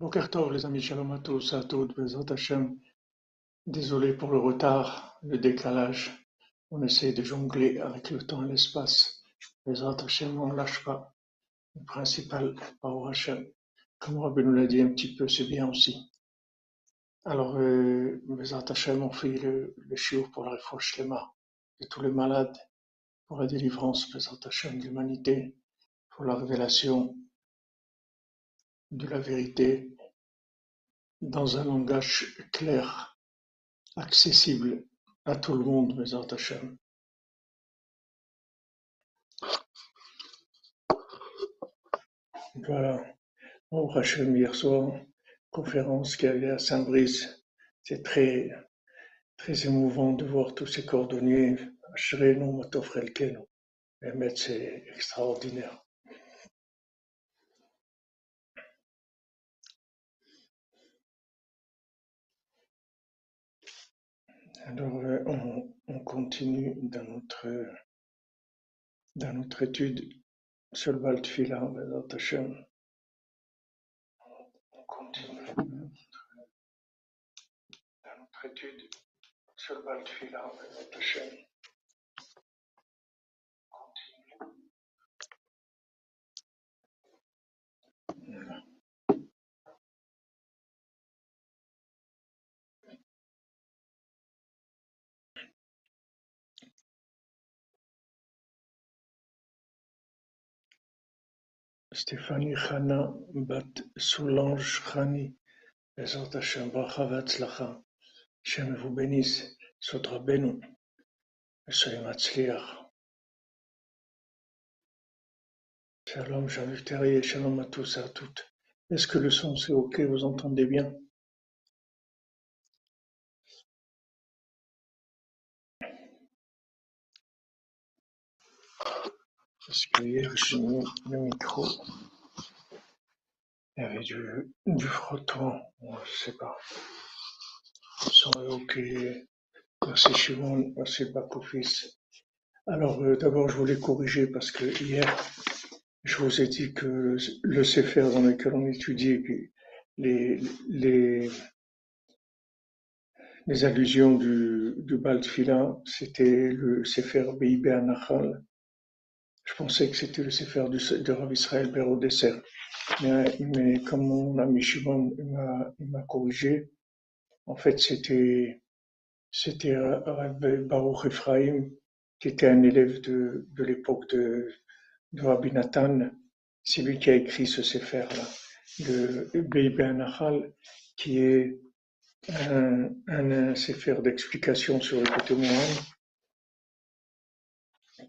Tov, les amis, shalom à tous, à toutes, Hashem. Désolé pour le retard, le décalage. On essaie de jongler avec le temps et l'espace. Bezrat Hashem, on ne lâche pas. Le principal, Baruch Hashem. Comme Rabbi nous l'a dit un petit peu, c'est bien aussi. Alors, euh, Bezrat Hashem, on fait le, le pour la réforme Lema de tous les malades, pour la délivrance, Bezrat Hashem, de l'humanité, pour la révélation de la vérité dans un langage clair, accessible à tout le monde, mes Hashem. Voilà. Au Hachem, hier soir, conférence qui avait à Saint-Brice. C'est très, très émouvant de voir tous ces cordonniers. Ashrenu, Matofrelkenu. c'est extraordinaire. Alors, euh, on, continue dans notre, dans notre étude sur le Baltfila, On continue dans notre étude sur le Baltfila, Stéphanie Chana bat Solange Chani, Bezrat Hashem, bracha. Hashem vous bénisse, Sot Rabbeinu, soyez. Shalom, Jean-Luc Terrier, shalom à tous et à toutes. Est-ce que le son c'est ok, vous entendez bien? Parce que hier, j'ai mis le micro. Il y avait du, du frottement. Je sais pas. Son est OK. Merci Shimon, merci Bakofis. Alors, euh, d'abord, je voulais corriger parce que hier, je vous ai dit que le Sefer dans lequel on étudiait les, les, les allusions du, du c'était le Sefer Beibé Anachal, je pensais que c'était le Sefer de Rav Israël Berodesser. Mais, mais comme mon ami Shimon m'a corrigé, en fait, c'était c'était Baruch Ephraim, qui était un élève de, l'époque de, de Rabbi Nathan. C'est lui qui a écrit ce Sefer-là, de Beibé Anachal, qui est un, un, Sefer d'explication sur le côté moine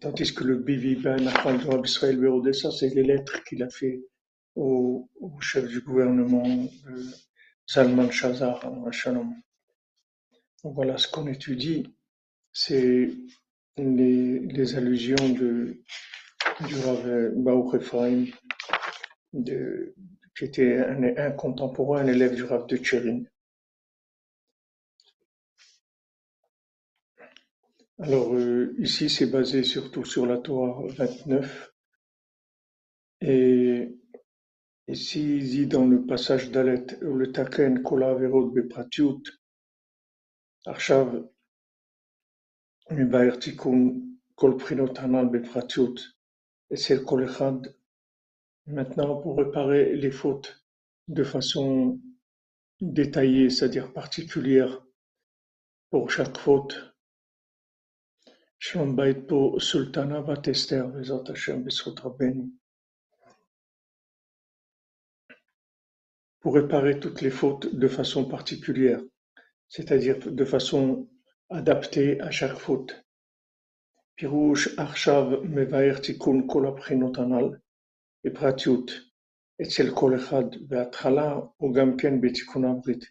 Tandis que le Biviba Nachal de Israël Berodessa, c'est les lettres qu'il a fait au, chef du gouvernement euh, Salman Shazar Shalom. Donc voilà, ce qu'on étudie, c'est les, allusions de, du Rav Baruch Ephraim, qui était un, contemporain, un élève du Rav de Tchérin. Alors euh, ici, c'est basé surtout sur la Torah 29. Et ici, il dit dans le passage d'Alet, le Taken Kola Averot Bepratiut, Arshav Mibaer Tikkun Kol Bepratiut, et c'est Kol Echad. Maintenant, pour réparer les fautes de façon détaillée, c'est-à-dire particulière, pour chaque faute, Shalom Bayit pour Sultana Bat Esther, Bezat Hashem, Besrot Rabbeinu. Pour réparer toutes les fautes de façon particulière, c'est-à-dire de façon adaptée à chaque faute. Pirouche Arshav Mevaer Tikkun Kol הבחינות הנ"ל בפרטיות אצל כל אחד בהתחלה וגם כן בתיקון הברית.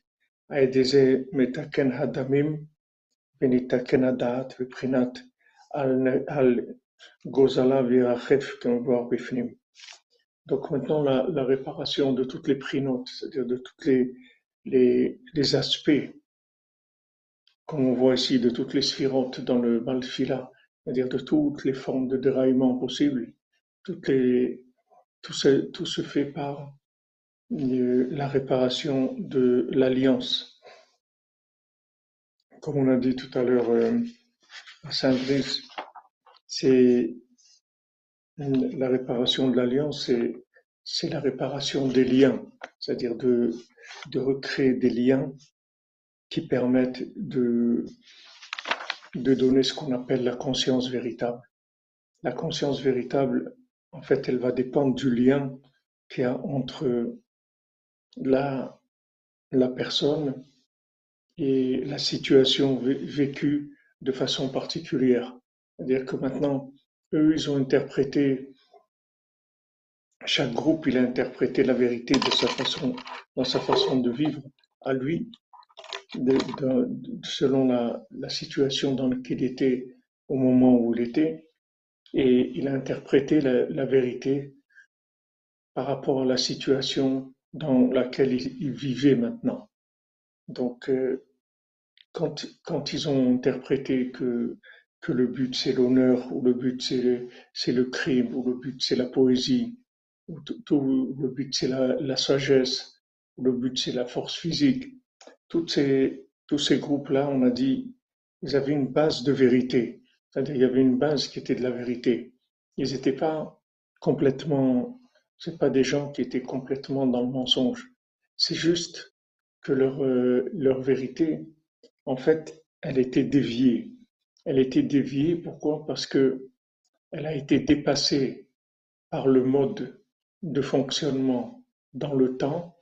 על ידי זה מתקן הדמים וניתקן הדעת מבחינת donc maintenant, la, réparation de toutes les prinotes, c'est-à-dire de tous les, aspects, comme on voit ici, de toutes les sphirotes dans le Malfila, c'est-à-dire de toutes les formes de déraillement possibles, tout, se, tout se fait par la réparation de l'alliance. Comme on a dit tout à l'heure euh, Saint-Brice, c'est la réparation de l'alliance, c'est la réparation des liens, c'est-à-dire de, recréer des liens qui permettent de, donner ce qu'on appelle la conscience véritable. La conscience véritable, en fait, elle va dépendre du lien qu'il y a entre la personne et la situation vécue de façon particulière. C'est-à-dire que maintenant, eux, ils ont interprété, chaque groupe, il a interprété la vérité de sa façon, dans sa façon de vivre à lui, selon la, situation dans laquelle il était au moment où il était, et il a interprété la, vérité par rapport à la situation dans laquelle il, vivait maintenant. Donc, euh, quand, ils ont interprété que, le but c'est l'honneur, ou le but c'est le, crime, ou le but c'est la poésie, ou le but c'est la, sagesse, ou le but c'est la force physique, tous ces groupes-là, on a dit, ils avaient une base de vérité. C'est-à-dire, il y avait une base qui était de la vérité. Ils n'étaient pas complètement, c'est pas des gens qui étaient complètement dans le mensonge. C'est juste que leur, euh, leur vérité, en fait, elle était déviée. Elle était déviée, pourquoi? Parce que elle a été dépassée par le mode de fonctionnement dans le temps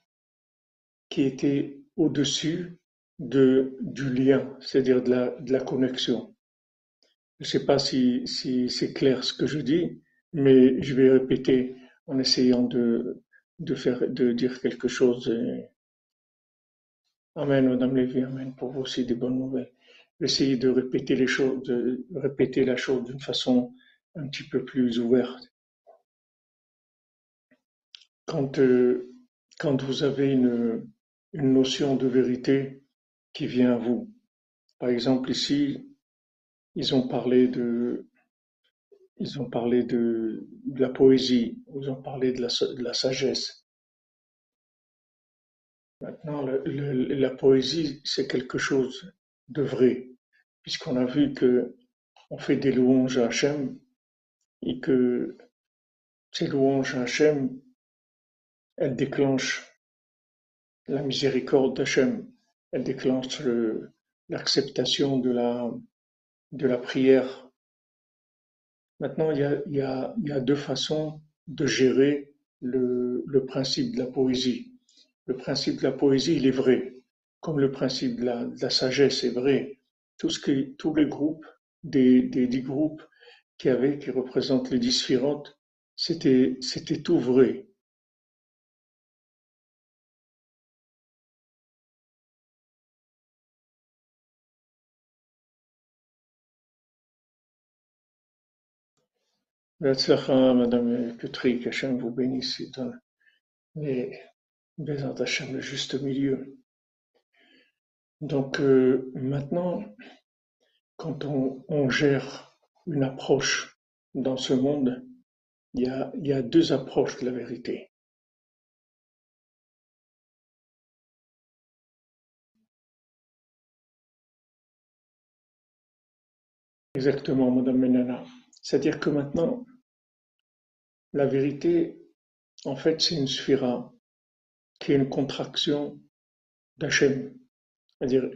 qui était au-dessus de, du lien, c'est-à-dire de la, de la connexion. Je ne sais pas si, si c'est clair ce que je dis, mais je vais répéter en essayant de, de, faire, de dire quelque chose. Amen, Madame Lévy, Amen, pour vous aussi des bonnes nouvelles. Essayez de répéter les choses, de répéter la chose d'une façon un petit peu plus ouverte. Quand, euh, quand vous avez une, une notion de vérité qui vient à vous, par exemple ici, ils ont parlé de, ils ont parlé de, la poésie, ils ont parlé de la sagesse. Maintenant, la poésie, c'est quelque chose de vrai, puisqu'on a vu que on fait des louanges à Hachem et que ces louanges à Hachem, elles déclenchent la miséricorde d'Hachem, elles déclenchent l'acceptation de la, de la prière. Maintenant, il y a, deux façons de gérer le principe de la poésie. Le principe de la poésie, il est vrai, comme le principe de la, sagesse est vrai. Tout ce que, tous les groupes, des, dix groupes qui avaient, qui représentent les différentes, c'était, tout vrai. Madame que vous bénisse Bézant Hachem, le juste milieu. Donc euh, maintenant, quand on, gère une approche dans ce monde, il y a, il y a deux approches de la vérité. Exactement, Madame Menana. C'est-à-dire que maintenant, la vérité, en fait, c'est une sphira qui est une contraction d'Hachem, c'est-à-dire,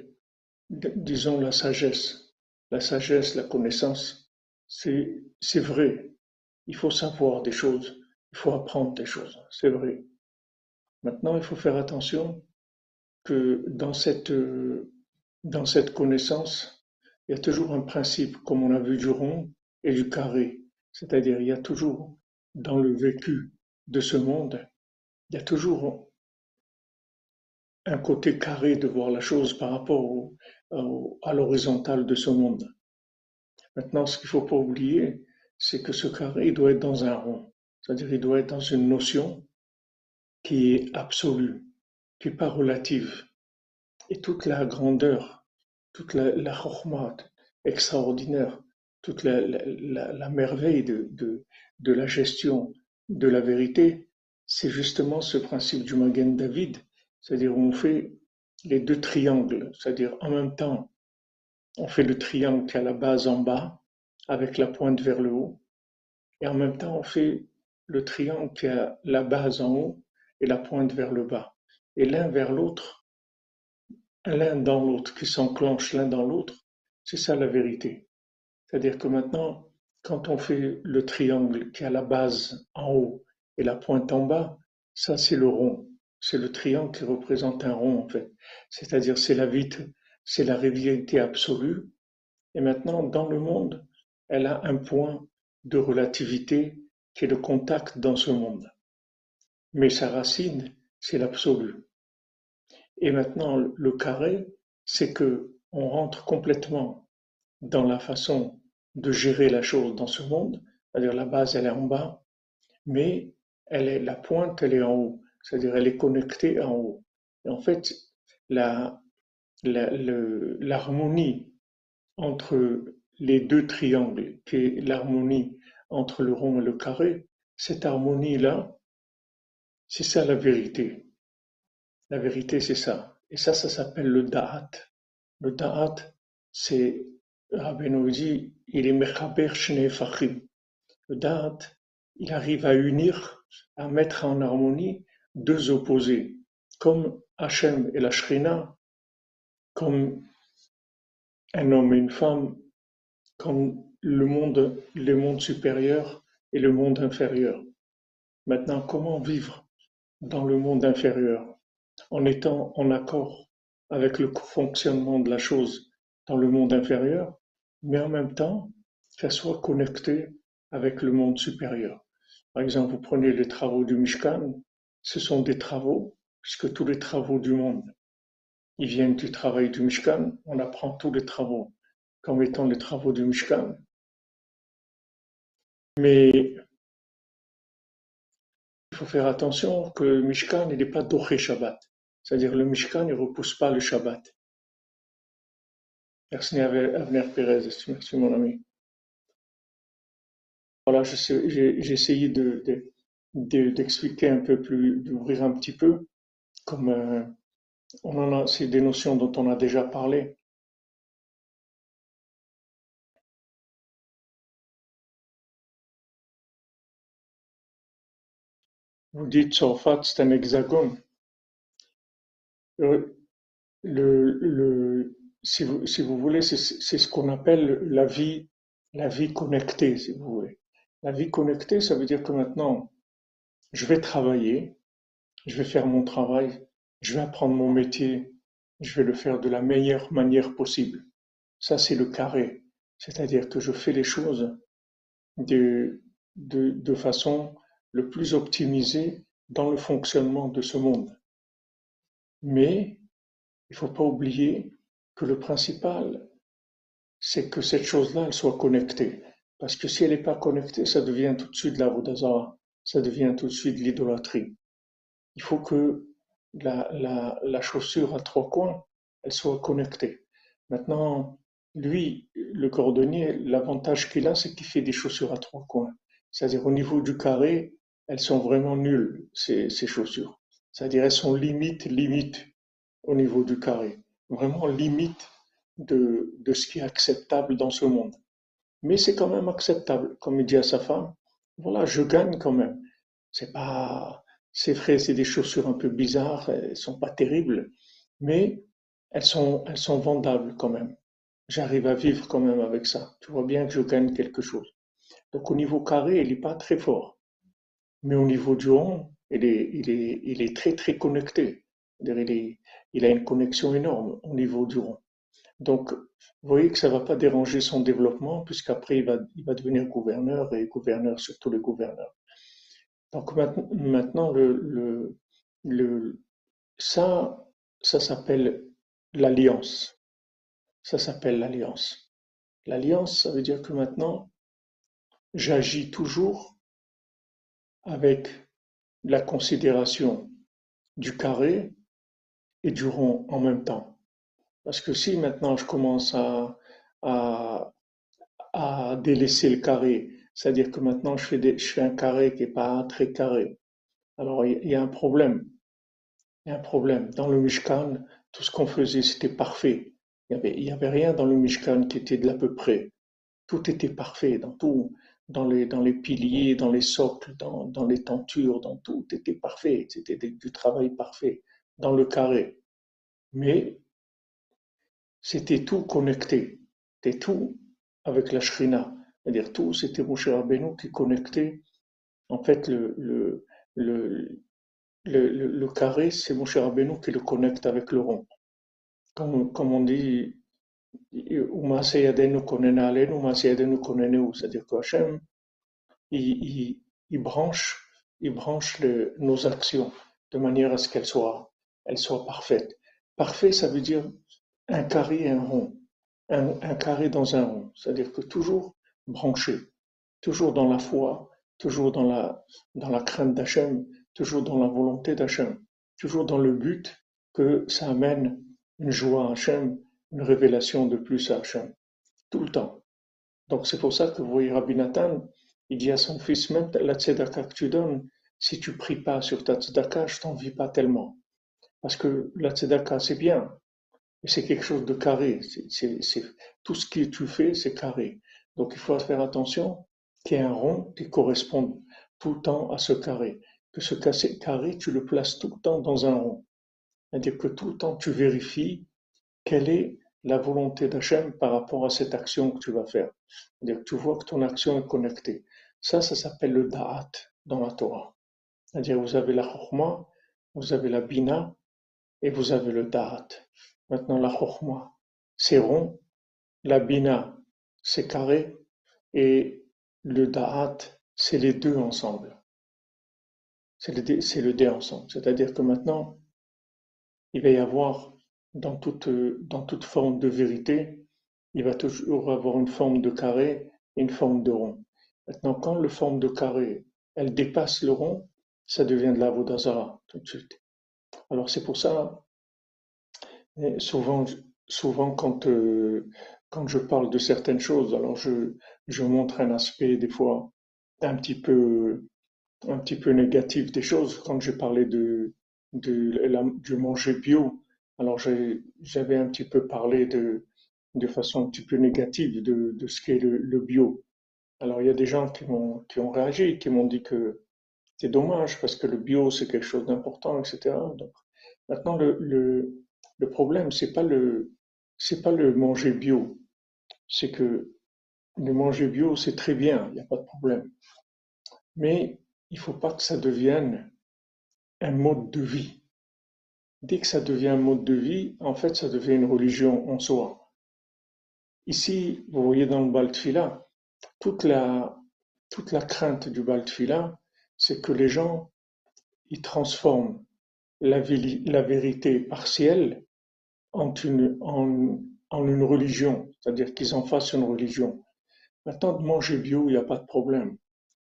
disons, la sagesse. La sagesse, la connaissance, c'est, vrai. Il faut savoir des choses, il faut apprendre des choses, c'est vrai. Maintenant, il faut faire attention que dans cette, dans cette connaissance, il y a toujours un principe, comme on a vu du rond et du carré. C'est-à-dire, il y a toujours, dans le vécu de ce monde, il y a toujours un côté carré de voir la chose par rapport à l'horizontale de ce monde. Maintenant, ce qu'il ne faut pas oublier, c'est que ce carré doit être dans un rond, c'est-à-dire il doit être dans une notion qui est absolue, qui n'est pas relative. Et toute la grandeur, toute la, la extraordinaire, toute la, merveille de, de, de la gestion de la vérité, c'est justement ce principe du Magen David, c'est-à-dire on fait les deux triangles, c'est-à-dire en même temps, on fait le triangle qui a la base en bas, avec la pointe vers le haut, et en même temps, on fait le triangle qui a la base en haut et la pointe vers le bas. Et l'un vers l'autre, l'un dans l'autre, qui s'enclenche l'un dans l'autre, c'est ça la vérité. C'est-à-dire que maintenant, quand on fait le triangle qui a la base en haut et la pointe en bas, ça c'est le rond. C'est le triangle qui représente un rond en fait. C'est-à-dire c'est la vite, c'est la réalité absolue. Et maintenant, dans le monde, elle a un point de relativité qui est le contact dans ce monde. Mais sa racine, c'est l'absolu. Et maintenant, le carré, c'est que on rentre complètement dans la façon de gérer la chose dans ce monde, c'est-à-dire la base, elle est en bas, mais elle est, la pointe, elle est en haut, c'est-à-dire elle est connectée en haut. En fait, la, l'harmonie entre les deux triangles, qui est l'harmonie entre le rond et le carré, cette harmonie-là, c'est ça la vérité. La vérité, c'est ça. Et ça, ça s'appelle le da'at. Le da'at, c'est, Rabbeinu dit, il est mechaber fachim. Le da'at, il arrive à unir, à mettre en harmonie deux opposés, comme Hachem et la Shrina, comme un homme et une femme, comme le monde, le monde supérieur et le monde inférieur. Maintenant, comment vivre dans le monde inférieur en étant en accord avec le fonctionnement de la chose dans le monde inférieur, mais en même temps qu'elle soit connectée avec le monde supérieur? Par exemple, vous prenez les travaux du Mishkan, ce sont des travaux, puisque tous les travaux du monde, ils viennent du travail du Mishkan, on apprend tous les travaux comme étant les travaux du Mishkan. Mais il faut faire attention que le Mishkan n'est pas Doché Shabbat. C'est-à-dire le Mishkan ne repousse pas le Shabbat. Merci Avner Pérez, merci mon ami. Voilà, j'ai essayé d'expliquer un peu plus, d'ouvrir un petit peu, comme euh, on en a, c'est des notions dont on a déjà parlé. Vous dites Tzorfat, c'est un hexagone. Euh, le, si, vous, si vous voulez, c'est ce qu'on appelle la vie, la vie connectée, si vous voulez. La vie connectée, ça veut dire que maintenant, je vais travailler, je vais faire mon travail, je vais apprendre mon métier, je vais le faire de la meilleure manière possible. Ça, c'est le carré. C'est-à-dire que je fais les choses de, façon le plus optimisé dans le fonctionnement de ce monde. Mais il ne faut pas oublier que le principal, c'est que cette chose-là, elle soit connectée. Parce que si elle n'est pas connectée, ça devient tout de suite la Vodazara, ça devient tout de suite l'idolâtrie. Il faut que la, chaussure à trois coins, elle soit connectée. Maintenant, lui, le cordonnier, l'avantage qu'il a, c'est qu'il fait des chaussures à trois coins. C'est-à-dire au niveau du carré, elles sont vraiment nulles, ces, chaussures. C'est-à-dire elles sont limite, limite au niveau du carré. Vraiment limite de ce qui est acceptable dans ce monde. Mais c'est quand même acceptable, comme il dit à sa femme. Voilà, je gagne quand même. C'est pas, c'est vrai, c'est des chaussures un peu bizarres, elles sont pas terribles, mais elles sont, elles sont vendables quand même. J'arrive à vivre quand même avec ça. Tu vois bien que je gagne quelque chose. Donc au niveau carré, il n'est pas très fort. Mais au niveau du rond, il est, est, est très très connecté. Il, il a une connexion énorme au niveau du rond. Donc, vous voyez que ça va pas déranger son développement, puisqu'après, il va, il devenir gouverneur et gouverneur sur tous les gouverneurs. Donc maintenant, ça, ça s'appelle l'alliance. Ça s'appelle l'alliance. L'alliance, ça veut dire que maintenant, j'agis toujours avec la considération du carré et du rond en même temps. Parce que si maintenant je commence à, à, délaisser le carré, c'est-à-dire que maintenant je fais, je fais un carré qui n'est pas très carré, Alors il y a un problème. Il y a un problème. Dans le Mishkan, tout ce qu'on faisait, c'était parfait. Il n'y avait, avait rien dans le Mishkan qui était de l'à peu près. Tout était parfait, dans tout, dans les, dans les piliers, dans les socles, dans, dans les tentures, dans tout était parfait. C'était du travail parfait, dans le carré. Mais c'était tout connecté. C'était tout avec la Shrina. C'est-à-dire tout, c'était Moshe Rabbeinu qui connectait. En fait, le, le, le, le, le, carré, c'est mon cher Rabbeinu qui le connecte avec le rond. Comme, comme on dit, c'est-à-dire qu'Hachem, il, il, il branche, il branche nos actions de manière à ce qu'elles soient, elles soient parfaites. Parfait, ça veut dire un carré et un rond. Un, carré dans un rond. C'est-à-dire que toujours branché, toujours dans la foi, toujours dans la, dans la crainte d'Hachem, toujours dans la volonté d'Hachem, toujours dans le but que ça amène une joie à Hachem, une révélation de plus à Hachem, tout le temps. Donc c'est pour ça que vous voyez Rabbi Nathan, il dit à son fils, même la tzedaka que tu donnes, si tu pries pas sur ta tzedaka, je t'en vis pas tellement. Parce que la tzedaka, c'est bien, c'est quelque chose de carré. C'est, tout ce que tu fais, c'est carré. Donc il faut faire attention qu'il y ait un rond qui corresponde tout le temps à ce carré que ce carré, tu le places tout le temps dans un rond. C'est-à-dire que tout le temps, tu vérifies quelle est la volonté d'Hachem par rapport à cette action que tu vas faire. C'est-à-dire que tu vois que ton action est connectée. Ça, ça s'appelle le da'at dans la Torah. C'est-à-dire vous avez la chokhmah, vous avez la bina et vous avez le da'at. Maintenant, la chokhmah, c'est rond, la bina, c'est carré et le da'at, c'est les deux ensemble. C'est le, dé, ensemble. C'est-à-dire que maintenant, il va y avoir dans toute, forme de vérité, il va toujours avoir une forme de carré et une forme de rond. Maintenant, quand la forme de carré, elle dépasse le rond, ça devient de la vodazara tout de suite. Alors c'est pour ça, souvent, souvent quand, euh, quand je parle de certaines choses, alors je, je montre un aspect des fois un petit peu un petit peu négatif des choses quand j'ai parlé de, de, du manger bio. Alors j'avais un petit peu parlé de, de façon un petit peu négative de, de ce qu'est le, le, bio. Alors il y a des gens qui, ont, qui ont réagi, qui m'ont dit que c'est dommage parce que le bio c'est quelque chose d'important, etc. Donc maintenant le, le, le problème c'est pas le pas le manger bio, c'est que le manger bio c'est très bien, il n'y a pas de problème. Mais il faut pas que ça devienne un mode de vie. Dès que ça devient un mode de vie, en fait, ça devient une religion en soi. Ici, vous voyez dans le Baltfila, toute la, toute la crainte du Baltfila, c'est que les gens, ils transforment la vérité partielle en une, en, en une religion, c'est-à-dire qu'ils en fassent une religion. Maintenant, de manger bio, il n'y a pas de problème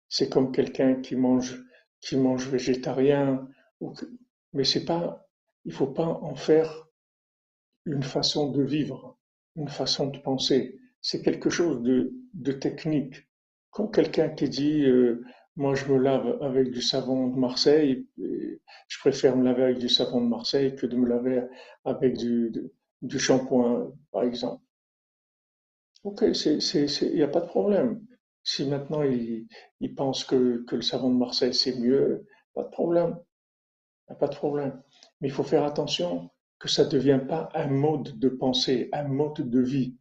c'est comme quelqu'un qui mange, qui mange végétarien, mais c'est pas, il faut pas en faire une façon de vivre, une façon de penser. C'est quelque chose de, de technique. Comme quelqu'un qui dit, euh, moi je me lave avec du savon de Marseille, je préfère me laver avec du savon de Marseille que de me laver avec du, du shampoing, par exemple. Ok, il n'y a pas de problème. Si maintenant il, pense que, le savon de Marseille c'est mieux, pas de problème. Pas de problème. Mais il faut faire attention que ça ne devienne pas un mode de pensée, un mode de vie.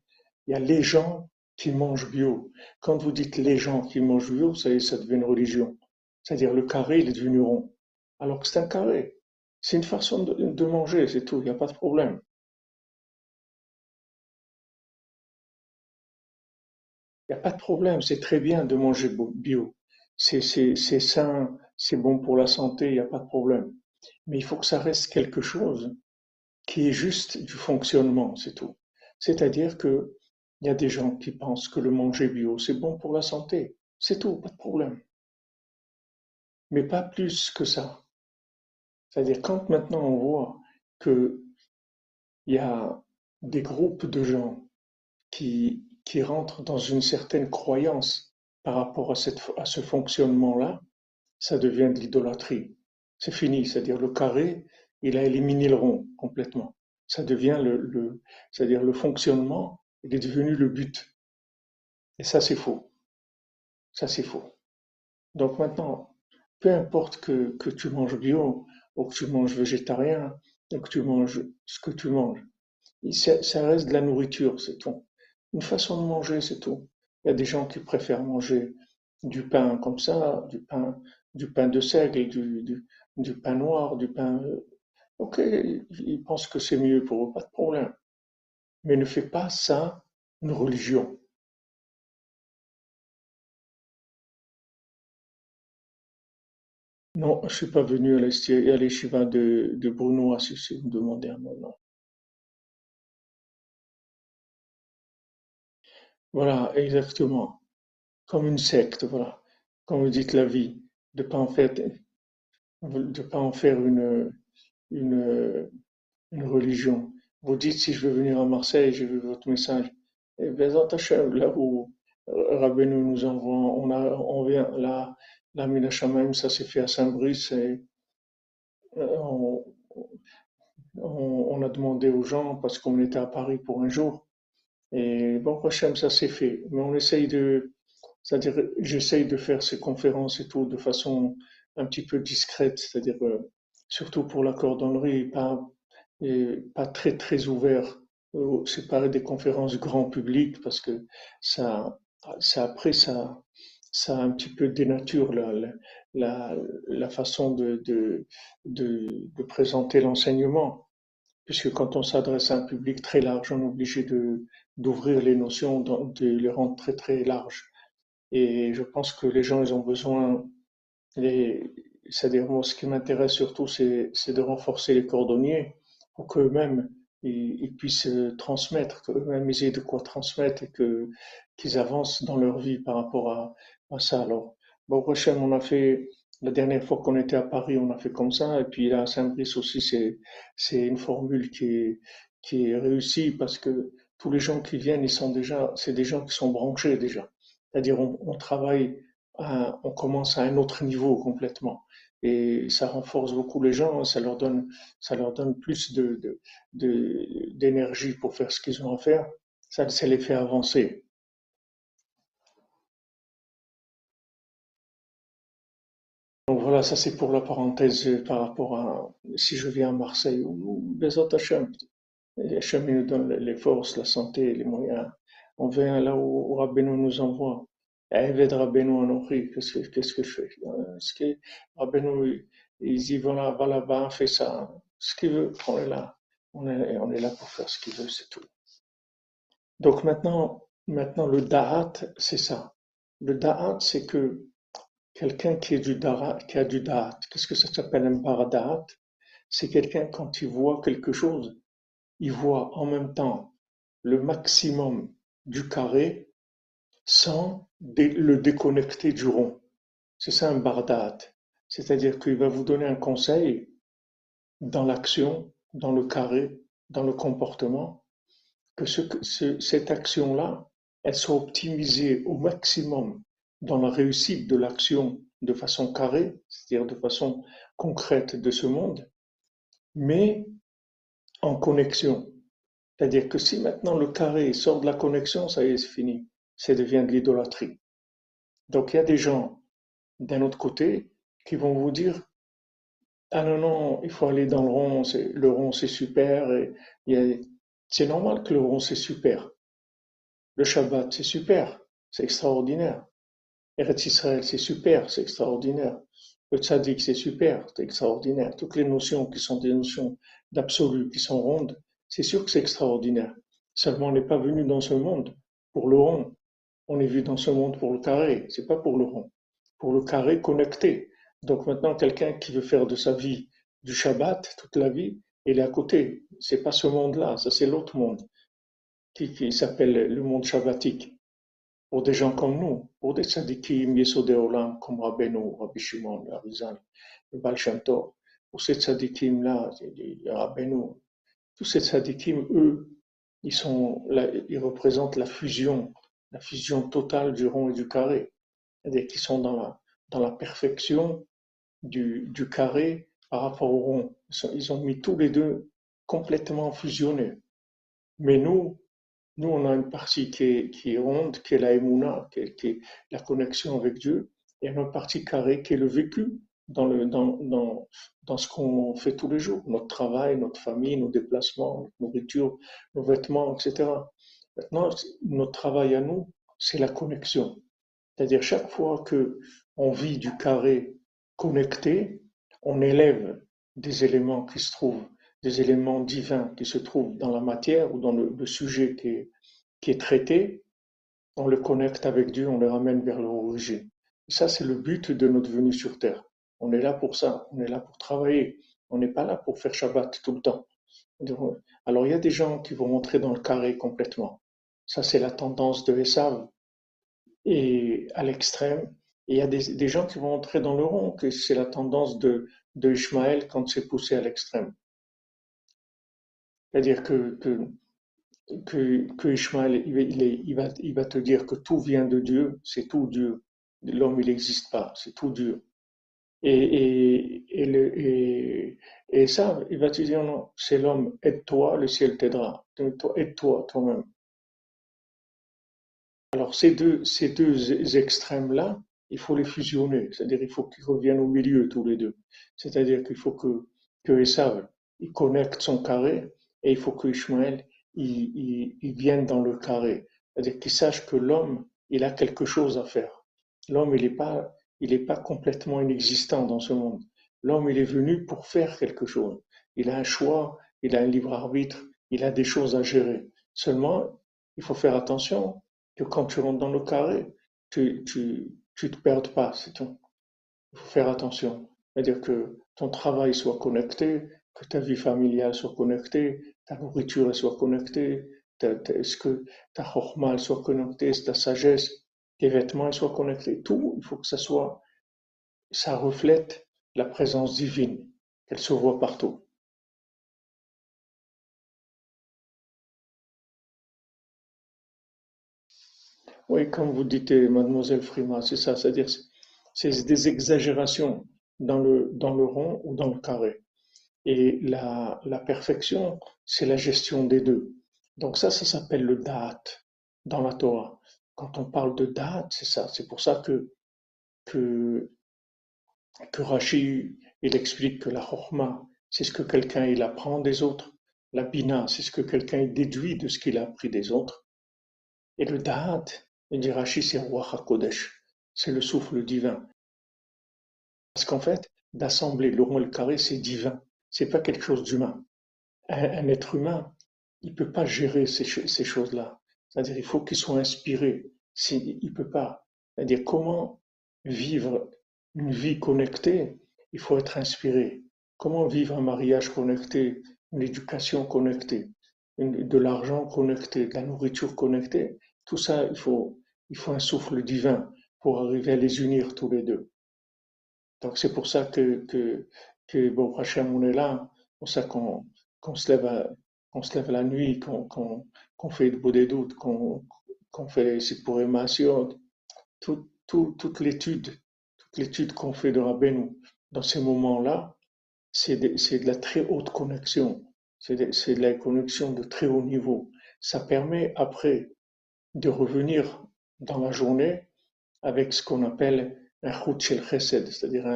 Il y a les gens qui mangent bio. Quand vous dites les gens qui mangent bio, ça, devient une religion. C'est-à-dire le carré, il est devenu rond. Alors que c'est un carré. C'est une façon de manger, c'est tout, il n'y a pas de problème. Il n'y a pas de problème, c'est très bien de manger bio. C'est sain, c'est bon pour la santé, il n'y a pas de problème. Mais il faut que ça reste quelque chose qui est juste du fonctionnement, c'est tout. C'est-à-dire que y a des gens qui pensent que le manger bio, c'est bon pour la santé. C'est tout, pas de problème. Mais pas plus que ça. C'est-à-dire quand maintenant on voit que il y a des groupes de gens qui qui rentre dans une certaine croyance par rapport à, ce fonctionnement-là, ça devient de l'idolâtrie. C'est fini, c'est-à-dire le carré, il a éliminé le rond complètement. Ça devient le c'est-à-dire le fonctionnement, il est devenu le but. Et ça, c'est faux. Ça, c'est faux. Donc maintenant, peu importe que, que tu manges bio ou que tu manges végétarien, ou que tu manges ce que tu manges, ça reste de la nourriture, c'est tout. Une façon de manger, c'est tout. Il y a des gens qui préfèrent manger du pain comme ça, du pain, du pain de seigle, du, du, du pain noir, du pain. Euh, ok, ils pensent que c'est mieux pour eux, pas de problème. Mais ne fais pas ça une religion. Non, je suis pas venu à l'Eshiva de, de Bruno à me demander un moment. Voilà, exactement. Comme une secte, voilà. Comme vous dites la vie, de pas en faire, de pas en faire une, une religion. Vous dites si je veux venir à Marseille, j'ai vu votre message. Et bien, là où Rabbeinu nous envoie, on a, on vient là, la Minachamaim, ça s'est fait à Saint-Brice et euh, on, on, a demandé aux gens parce qu'on était à Paris pour un jour. Et bon, Hachem, ça s'est fait. Mais on essaye de, c'est-à-dire, j'essaye de faire ces conférences et tout de façon un petit peu discrète, c'est-à-dire, euh, surtout pour la cordonnerie, pas, pas très, très ouvert. Euh, c'est pas des conférences grand public parce que ça, ça après, ça, ça un petit peu dénature la, la, la façon de, de, de, présenter l'enseignement. Puisque quand on s'adresse à un public très large, on est obligé de, d'ouvrir les notions, de les rendre très très larges. Et je pense que les gens, ils ont besoin, c'est-à-dire moi, ce qui m'intéresse surtout, c'est de renforcer les cordonniers pour qu'eux-mêmes, ils, puissent transmettre, qu'eux-mêmes, ils aient de quoi transmettre et que qu'ils avancent dans leur vie par rapport à, ça. Alors, bon, prochain, on a fait, la dernière fois qu'on était à Paris, on a fait comme ça, et puis là, à Saint-Brice aussi, c'est, c'est une formule qui est, qui réussie parce que tous les gens qui viennent, ils sont déjà, c'est des gens qui sont branchés déjà. C'est-à-dire, on, on travaille, on commence à un autre niveau complètement. Et ça renforce beaucoup les gens, ça leur donne, ça leur donne plus d'énergie pour faire ce qu'ils ont à faire. Ça, les fait avancer. Donc voilà, ça c'est pour la parenthèse par rapport à si je viens à Marseille ou Bezot Hachem. Hachem nous donne les forces, la santé, les moyens. On vient là où, où nous envoie. Avec Rabbeinu Anochi, qu'est-ce que, je fais Ce que Rabbeinu, il dit voilà, va là-bas, fais ça. Ce qu'il veut, on est là. On est, on est là pour faire ce qu'il veut, c'est tout. Donc maintenant, maintenant le da'at, c'est ça. Le da'at, c'est que quelqu'un qui, qui a du da'at, qu'est-ce que ça s'appelle un barada'at C'est quelqu'un quand il voit quelque chose, il voit en même temps le maximum du carré sans le déconnecter du rond. C'est ça un bardad. C'est-à-dire qu'il va vous donner un conseil dans l'action, dans le carré, dans le comportement, que cette action-là, elle soit optimisée au maximum dans la réussite de l'action de façon carrée, c'est-à-dire de façon concrète de ce monde, mais en connexion. C'est-à-dire que si maintenant le carré sort de la connexion, ça y est, c'est fini. Ça devient de l'idolâtrie. Donc il y a des gens d'un autre côté qui vont vous dire Ah non, non, il faut aller dans le rond, le rond c'est super. C'est normal que le rond c'est super. Le Shabbat c'est super, c'est extraordinaire. Eretz Israël c'est super, c'est extraordinaire. Le tzaddik, c'est super, c'est extraordinaire. Toutes les notions qui sont des notions d'absolu, qui sont rondes, c'est sûr que c'est extraordinaire. Seulement, on n'est pas venu dans ce monde pour le rond. On est venu dans ce monde pour le carré. C'est pas pour le rond. Pour le carré connecté. Donc maintenant, quelqu'un qui veut faire de sa vie du Shabbat toute la vie, il est à côté. C'est pas ce monde-là, ça c'est l'autre monde qui, s'appelle le monde shabbatique pour des gens comme nous, pour des tzadikim Yesodé Olam comme Rabbeinu, Rabbi Shimon, Arizal, le Baal pour ces tzadikim-là, Rabbeinu, tous ces tzadikim, eux, ils, sont, ils représentent la fusion, la fusion totale du rond et du carré. C'est-à-dire qu'ils sont dans la, dans la perfection du, du carré par rapport au rond. Ils ont mis tous les deux complètement fusionnés. Mais nous, nous, on a une partie qui est, qui est ronde, qui est la émouna, qui est, la connexion avec Dieu, et une partie carrée qui est le vécu dans, le, dans, dans, dans ce qu'on fait tous les jours, notre travail, notre famille, nos déplacements, notre nourriture, nos vêtements, etc. Maintenant, notre travail à nous, c'est la connexion. C'est-à-dire chaque fois que on vit du carré connecté, on élève des éléments qui se trouvent des éléments divins qui se trouvent dans la matière ou dans le, sujet qui est, qui est traité, on le connecte avec Dieu, on le ramène vers l'origine. Ça, c'est le but de notre venue sur Terre. On est là pour ça, on est là pour travailler. On n'est pas là pour faire Shabbat tout le temps. Alors, il y a des gens qui vont rentrer dans le carré complètement. Ça, c'est la tendance de Esav et à l'extrême. Il y a des, gens qui vont entrer dans le rond, que c'est la tendance de, de quand c'est poussé à l'extrême. C'est-à-dire que, que, il, va, te dire que tout vient de Dieu, c'est tout Dieu. L'homme, il n'existe pas, c'est tout Dieu. Et, et, il va te dire non, c'est l'homme, aide-toi, le ciel t'aidera. Aide-toi toi-même. Alors ces deux, ces deux extrêmes-là, il faut les fusionner, c'est-à-dire il faut qu'ils reviennent au milieu tous les deux. C'est-à-dire qu'il faut que, que Esav, il connecte son carré et il faut que Ishmael il, il, vienne dans le carré. C'est-à-dire qu'il sache que l'homme, il a quelque chose à faire. L'homme, il n'est pas, pas complètement inexistant dans ce monde. L'homme, il est venu pour faire quelque chose. Il a un choix, il a un libre arbitre, il a des choses à gérer. Seulement, il faut faire attention que quand tu rentres dans le carré, tu, tu, tu te perdes pas, c'est tout. Il faut faire attention. C'est-à-dire que ton travail soit connecté, que ta vie familiale soit connectée, ta nourriture soit connectée, est-ce que ta chorma soit connectée, ta sagesse, tes vêtements soient connectés. Tout, il faut que ça soit, ça reflète la présence divine, qu'elle se voit partout. Oui, comme vous dites, mademoiselle Frima, c'est ça, c'est-à-dire, c'est des exagérations dans le, dans le rond ou dans le carré. Et la, la perfection, c'est la gestion des deux. Donc ça, ça s'appelle le da'at dans la Torah. Quand on parle de da'at, c'est ça. C'est pour ça que, que, que Rashi, il explique que la chorma, c'est ce que quelqu'un il apprend des autres. La bina, c'est ce que quelqu'un déduit de ce qu'il a appris des autres. Et le da'at, c'est Roi HaKodesh. C'est le souffle divin. Parce qu'en fait, d'assembler le rond et le carré, c'est divin c'est pas quelque chose d'humain. Un, être humain, il peut pas gérer ces, choses-là. C'est-à-dire, il faut qu'il soit inspiré. Il peut pas. C'est-à-dire, comment vivre une vie connectée Il faut être inspiré. Comment vivre un mariage connecté, une éducation connectée, de l'argent connecté, de la nourriture connectée Tout ça, il faut, il faut un souffle divin pour arriver à les unir tous les deux. Donc c'est pour ça que, que que bon, Hachem, on est là, pour ça qu'on se lève, qu'on se lève la nuit, qu'on fait de beaux des doutes, qu'on fait c'est pour tout, tout, toute l'étude, toute l'étude qu'on fait de Rabbeinu dans ces moments-là, c'est de, de, la très haute connexion, c'est de, de, la connexion de très haut niveau. Ça permet après de revenir dans la journée avec ce qu'on appelle un shel chesed, c'est-à-dire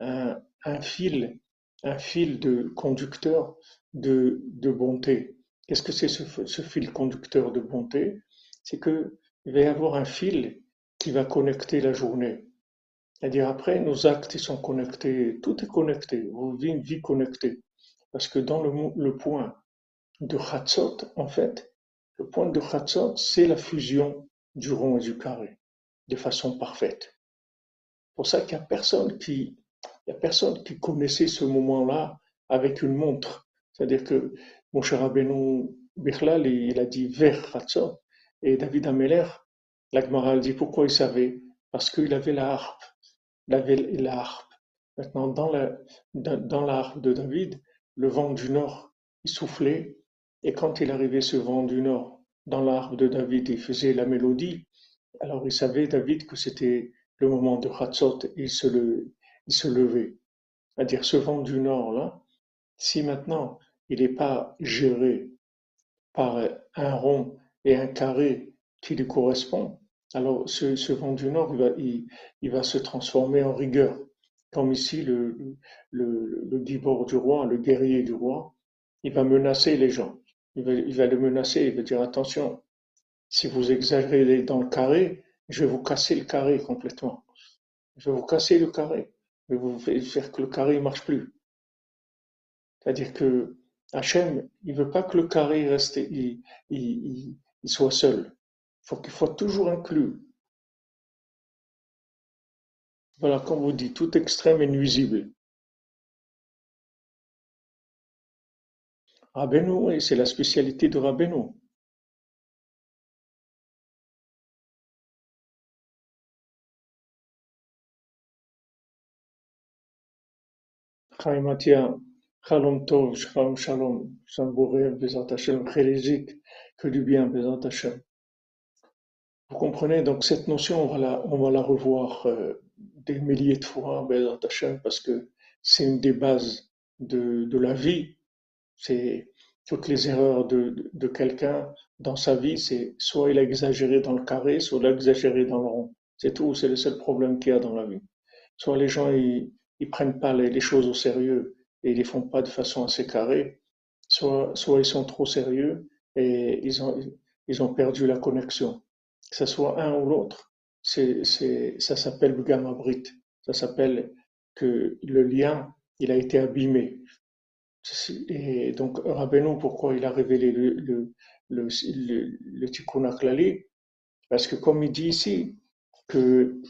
un, un, fil, un fil de conducteur de, de bonté. Qu'est-ce que c'est ce, fil conducteur de bonté? C'est qu'il va y avoir un fil qui va connecter la journée. C'est-à-dire après, nos actes sont connectés, tout est connecté, vous vivez une vie connectée. Parce que dans le, le point de Hatzot, en fait, le point de Hatzot, c'est la fusion du rond et du carré, de façon parfaite. C'est pour ça qu'il n'y a personne qui, a personne qui connaissait ce moment-là avec une montre. C'est-à-dire que mon cher Rabbeinu Bichlal, il a dit vers Hatzot. Et David Ameller, l'Agmara dit pourquoi il savait? Parce qu'il avait la harpe. Il avait la harpe. Maintenant, dans la, dans la harpe de David, le vent du nord, il soufflait. Et quand il arrivait ce vent du nord, dans la harpe de David, il faisait la mélodie. Alors il savait, David, que c'était le moment de Hatzot. Il se levait. C'est-à-dire ce vent du nord là, si maintenant il n'est pas géré par un rond et un carré qui lui correspond, alors ce, vent du nord il va, se transformer en rigueur. Comme ici le, le, le du roi, le guerrier du roi, il va menacer les gens. Il va, les menacer, il va dire attention, si vous exagérez dans le carré, je vais vous casser le carré complètement. Je vais vous casser le carré. Je vais vous faire que le carré ne marche plus. C'est-à-dire que Hachem, il veut pas que le carré reste, il, il, soit seul. Il faut qu'il soit toujours inclus. Voilà, comme vous dites, tout extrême est nuisible. Rabbeinu, oui, c'est la spécialité de Rabbeinu. Chaim Shalom Tov, Shalom Shalom, Shambouré, Bezat Hashem, que du bien, Bezat Hashem. Vous comprenez, donc cette notion, on va la, on va la revoir euh, des milliers de fois, Bezat Hashem, parce que c'est une des bases de, de la vie. C'est toutes les erreurs de, de, quelqu'un dans sa vie, c'est soit il a exagéré dans le carré, soit il a exagéré dans le rond. C'est tout, c'est le seul problème qu'il y a dans la vie. Soit les gens, ils, ils prennent pas les, les choses au sérieux et ils les font pas de façon assez carrée, soit, soit ils sont trop sérieux et ils ont, ils ont perdu la connexion. Que ce soit un ou l'autre, c'est, c'est, ça s'appelle le gamma Ça s'appelle que le lien, il a été abîmé. Et donc, Rabbeinu, pourquoi il a révélé le, le, le, le, le Tikkun Parce que comme il dit ici, que,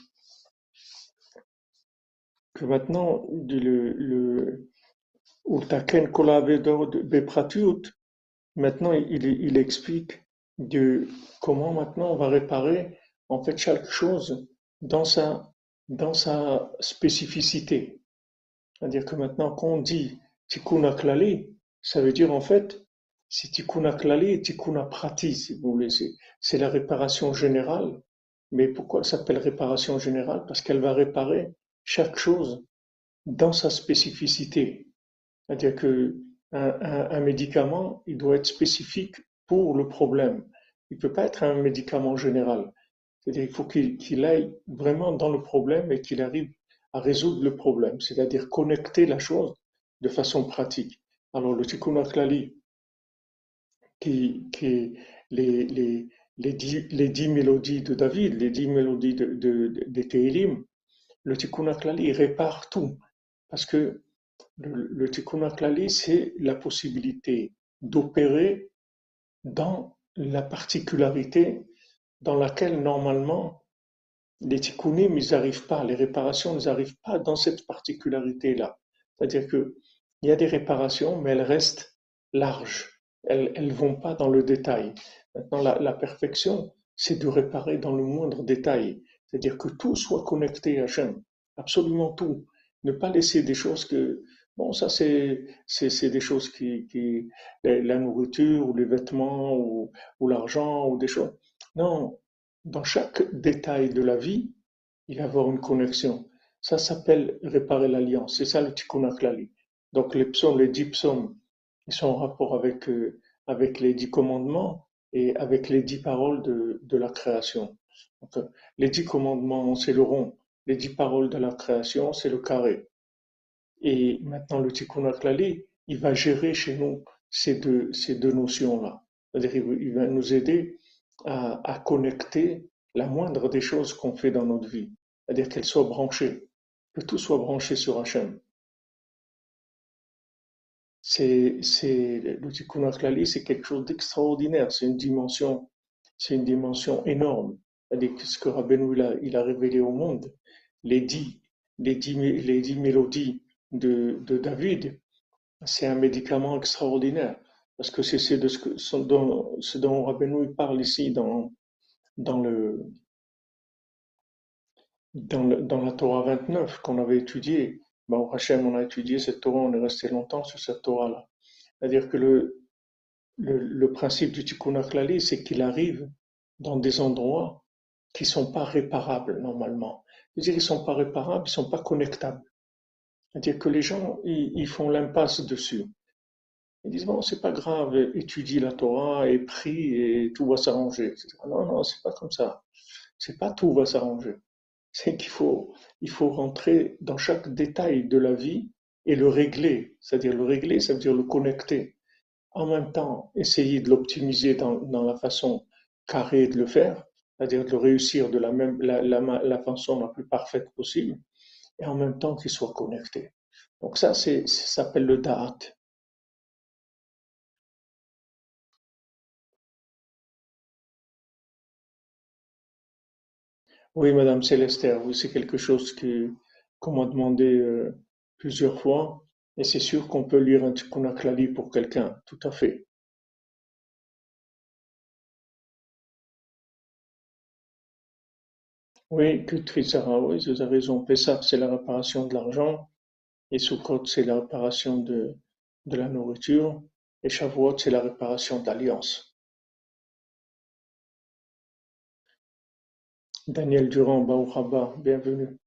que maintenant, le, le, Maintenant, il, il explique de comment maintenant on va réparer en fait chaque chose dans sa, dans sa spécificité. C'est-à-dire que maintenant, quand on dit tikkun klali, ça veut dire en fait, c'est tikkun klali et tikkun prati, si vous voulez. C'est la réparation générale. Mais pourquoi elle s'appelle réparation générale? Parce qu'elle va réparer chaque chose dans sa spécificité. C'est-à-dire que un, médicament, il doit être spécifique pour le problème. Il ne peut pas être un médicament général. C'est-à-dire qu'il faut qu'il aille vraiment dans le problème et qu'il arrive à résoudre le problème, c'est-à-dire connecter la chose de façon pratique. Alors le Tikkun Aklali, qui, qui les, dix, mélodies de David, les dix mélodies de, de, de, Tehilim, le Tikkun Aklali répare tout. Parce que le, le tikkun c'est la possibilité d'opérer dans la particularité dans laquelle normalement les tikkunim, ils n'arrivent pas, les réparations n'arrivent pas dans cette particularité-là. C'est-à-dire que il y a des réparations, mais elles restent larges. Elles ne vont pas dans le détail. Maintenant, la, perfection, c'est de réparer dans le moindre détail. C'est-à-dire que tout soit connecté à Hachem. Absolument tout. Ne pas laisser des choses que, Bon, ça, c'est, des choses qui, la nourriture ou les vêtements ou, ou l'argent ou des choses. Non, dans chaque détail de la vie, il va y avoir une connexion. Ça s'appelle réparer l'alliance. C'est ça le tikkun Donc les psaumes, les dix psaumes, ils sont en rapport avec, euh, avec les dix commandements et avec les dix paroles de, de la création. Donc, les dix commandements, c'est le rond. Les dix paroles de la création, c'est le carré. Et maintenant, le Tikkun Aklali, il va gérer chez nous ces deux, ces deux notions-là. C'est-à-dire, il va nous aider à, à, connecter la moindre des choses qu'on fait dans notre vie. C'est-à-dire qu'elle soit branchée, que tout soit branché sur Hachem. C'est, le Tikkun c'est quelque chose d'extraordinaire. C'est une dimension, c'est une dimension énorme. Ce que Rabbeinu il a, révélé au monde, les dix, les dix, les dix mélodies de, David, c'est un médicament extraordinaire. Parce que c'est ce, dont, ce dont parle ici dans, dans, la Torah 29 qu'on avait étudié. Au Hachem, on a étudié cette Torah, on est resté longtemps sur cette Torah-là. C'est-à-dire que le, principe du Tikkun Aklali, c'est qu'il arrive dans des endroits qui sont pas réparables normalement. C'est-à-dire qu'ils sont pas réparables, ils sont pas connectables. C'est-à-dire que les gens, ils, font l'impasse dessus. Ils disent, bon, c'est pas grave, étudie la Torah et prie et tout va s'arranger. Non, non, c'est pas comme ça. C'est pas tout va s'arranger. C'est qu'il faut, il faut rentrer dans chaque détail de la vie et le régler. C'est-à-dire le régler, ça veut dire le connecter. En même temps, essayer de l'optimiser dans, dans la façon carrée de le faire, c'est-à-dire de le réussir de la même, la, la, la façon la plus parfaite possible, et en même temps qu'il soit connecté. Donc ça, ça s'appelle le da'at. Oui, Madame Célestère, oui, c'est quelque chose que, qu'on m'a demandé euh, plusieurs fois, et c'est sûr qu'on peut lire un Tikkun pour quelqu'un, tout à fait. Oui, que Trisara, oui, vous avez raison. Pessah, c'est la réparation de l'argent, et Sukkot, c'est la réparation de, de la nourriture, et Shavuot, c'est la réparation d'alliance. Daniel Durand, Baruch haba, bienvenue.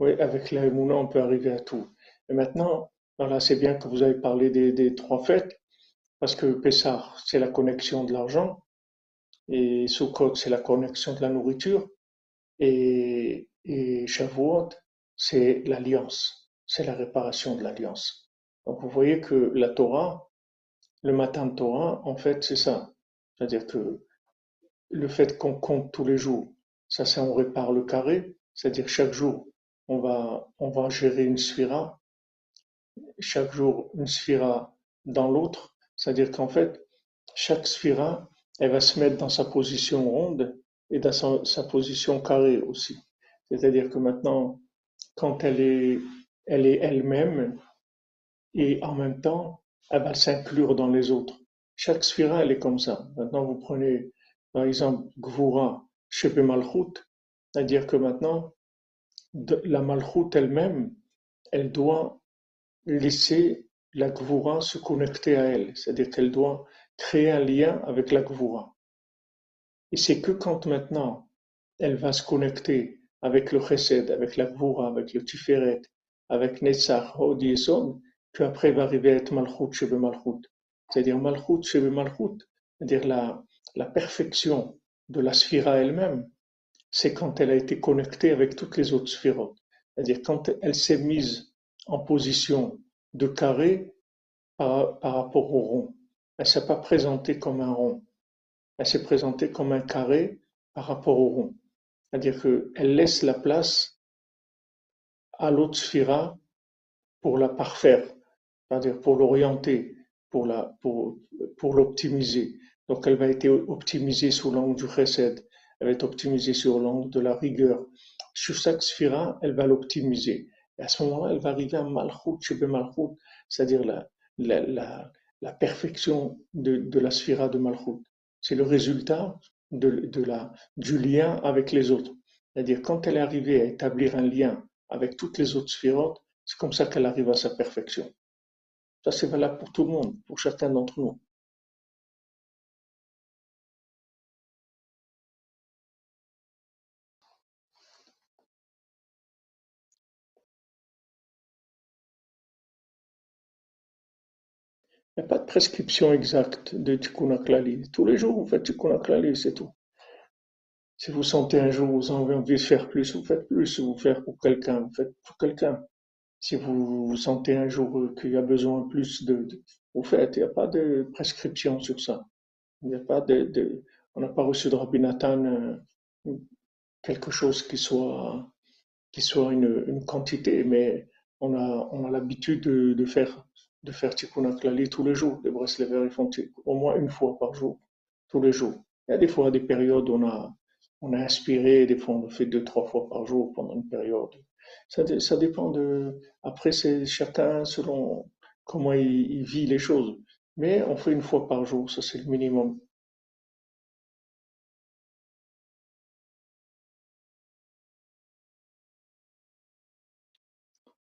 Oui, avec la on peut arriver à tout. Et maintenant, c'est bien que vous avez parlé des, trois fêtes, parce que Pessah, c'est la connexion de l'argent, et Sukkot, c'est la connexion de la nourriture, et Shavuot, c'est l'alliance, c'est la réparation de l'alliance. Donc vous voyez que la Torah, le matin de Torah, en fait, c'est ça. C'est-à-dire que le fait qu'on compte tous les jours, ça c'est on répare le carré, c'est-à-dire chaque jour, on va, on va gérer une sphira, chaque jour une sphira dans l'autre, c'est-à-dire qu'en fait, chaque sphira, elle va se mettre dans sa position ronde et dans sa, sa position carrée aussi. C'est-à-dire que maintenant, quand elle est elle est elle-même et en même temps, elle va s'inclure dans les autres. Chaque sphira, elle est comme ça. Maintenant, vous prenez, par exemple, Gvura, Shepe Malchut, c'est-à-dire que maintenant, la Malchut elle-même, elle doit laisser la Gvura se connecter à elle. C'est-à-dire qu'elle doit créer un lien avec la Gvura. Et c'est que quand maintenant, elle va se connecter avec le Chesed, avec la Gvura, avec le Tiferet, avec Netzach, Hod Yesod, qu'après va arriver à être Malchut, Shebe Malchut. C'est-à-dire Malchut, Malchut, c'est-à-dire la, perfection de la sphira elle-même, c'est quand elle a été connectée avec toutes les autres sphirotes. C'est-à-dire quand elle s'est mise en position de carré par, par rapport au rond. Elle ne s'est pas présentée comme un rond. Elle s'est présentée comme un carré par rapport au rond. C'est-à-dire qu'elle laisse la place à l'autre sphira pour la parfaire, c'est-à-dire pour l'orienter, pour l'optimiser. Donc elle va être optimisée sous l'angle du chesed, elle va être optimisée sur l'angle de la rigueur. Sur chaque sphira, elle va l'optimiser. Et à ce moment-là, elle va arriver à malchut, malchut, c'est-à-dire la, perfection de, la sphira de malchut. C'est le résultat du lien avec les autres. C'est-à-dire quand elle est arrivée à établir un lien avec toutes les autres sphirotes, c'est comme ça qu'elle arrive à sa perfection. Ça, c'est valable pour tout le monde, pour chacun d'entre nous. Il n'y a pas de prescription exacte de Tikkun Klali. Tous les jours, vous faites Tikkun Klali, c'est tout. Si vous sentez un jour vous avez envie de faire plus, vous faites plus. Si vous faites pour quelqu'un, vous faites pour quelqu'un. Si vous, sentez un jour qu'il y a besoin plus de, de vous faites. Il n'y a pas de prescription sur ça. Il n'y a pas de, on n'a pas reçu de Rabbi Nathan euh, quelque chose qui soit qui soit une, quantité, mais on a on a l'habitude de, faire de faire Tikkun tous les jours. Les ils font au moins une fois par jour, tous les jours. Il y a des fois des périodes où on a on a inspiré, des fois on le fait deux trois fois par jour pendant une période. Ça, dé- ça dépend de. Après c'est chacun selon comment il, il vit les choses. Mais on fait une fois par jour, ça c'est le minimum.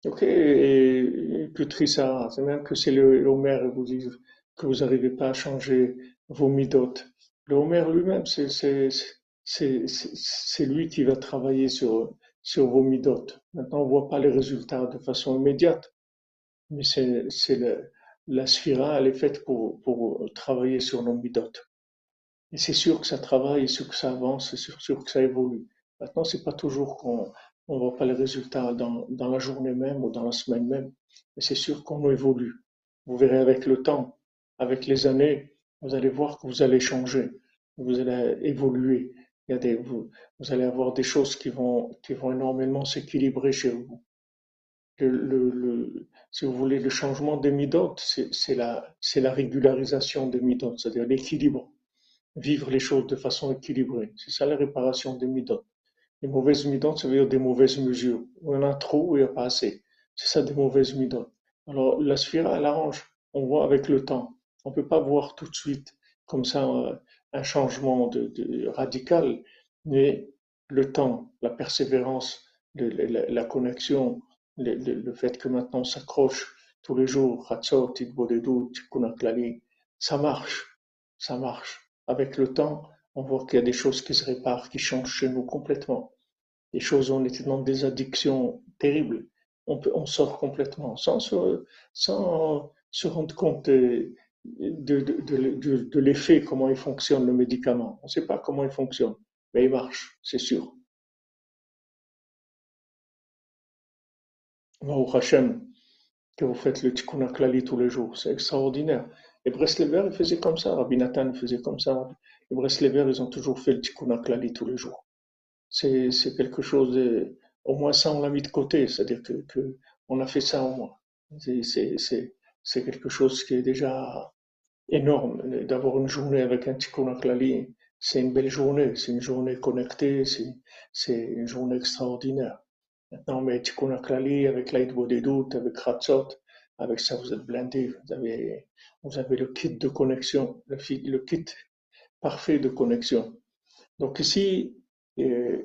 Ok, et, et que c'est même que c'est le, Homer vous dit que vous n'arrivez pas à changer vos midotes. Le Homer lui-même, c'est, c'est lui qui va travailler sur, sur vos midotes. Maintenant, on ne voit pas les résultats de façon immédiate, mais c'est la sphira, est faite pour, travailler sur nos midotes. Et c'est sûr que ça travaille, c'est sûr que ça avance, c'est sûr, que ça évolue. Maintenant, c'est pas toujours qu'on on voit pas les résultats dans la journée même ou dans la semaine même, mais c'est sûr qu'on évolue. Vous verrez avec le temps, avec les années, vous allez voir que vous allez changer, vous allez évoluer. Il y a des, vous, allez avoir des choses qui vont, qui vont énormément s'équilibrer chez vous. Le, le, si vous voulez, le changement des midotes, c'est la, la régularisation des midotes, c'est-à-dire l'équilibre vivre les choses de façon équilibrée. C'est ça la réparation des midotes. Les mauvaises midotes, ça veut dire des mauvaises mesures. On en a trop ou il n'y a pas assez. C'est ça des mauvaises midotes. Alors la sphère, elle arrange. On voit avec le temps. On ne peut pas voir tout de suite comme ça euh, un changement radical, mais le temps, la persévérance, la, connexion, le, fait que maintenant on s'accroche tous les jours, ça marche, ça marche avec le temps, on voit qu'il y a des choses qui se réparent, qui changent chez nous complètement. Des choses on était dans des addictions terribles, on, peut, on sort complètement sans se, sans se rendre compte de, de, de, de l'effet, comment il fonctionne le médicament. On ne sait pas comment il fonctionne, mais il marche, c'est sûr. Au Hachem, que vous faites le tikkun tous les jours, c'est extraordinaire. Les Breslever, ils faisaient comme ça, Rabbi Nathan faisait comme ça. Les Breslever, ils ont toujours fait le tikkun klali tous les jours. C'est quelque chose de, au moins ça, on l'a mis de côté, c'est-à-dire que, que, a fait ça au moins. C'est quelque chose qui est déjà énorme. D'avoir une journée avec un tikkun c'est une belle journée, c'est une journée connectée, c'est une journée extraordinaire. Maintenant, met tikkun avec l'aide des doutes, avec Ratzot, avec ça, vous êtes blindé. Vous avez, vous avez le kit de connexion, le, le kit parfait de connexion. Donc ici, euh,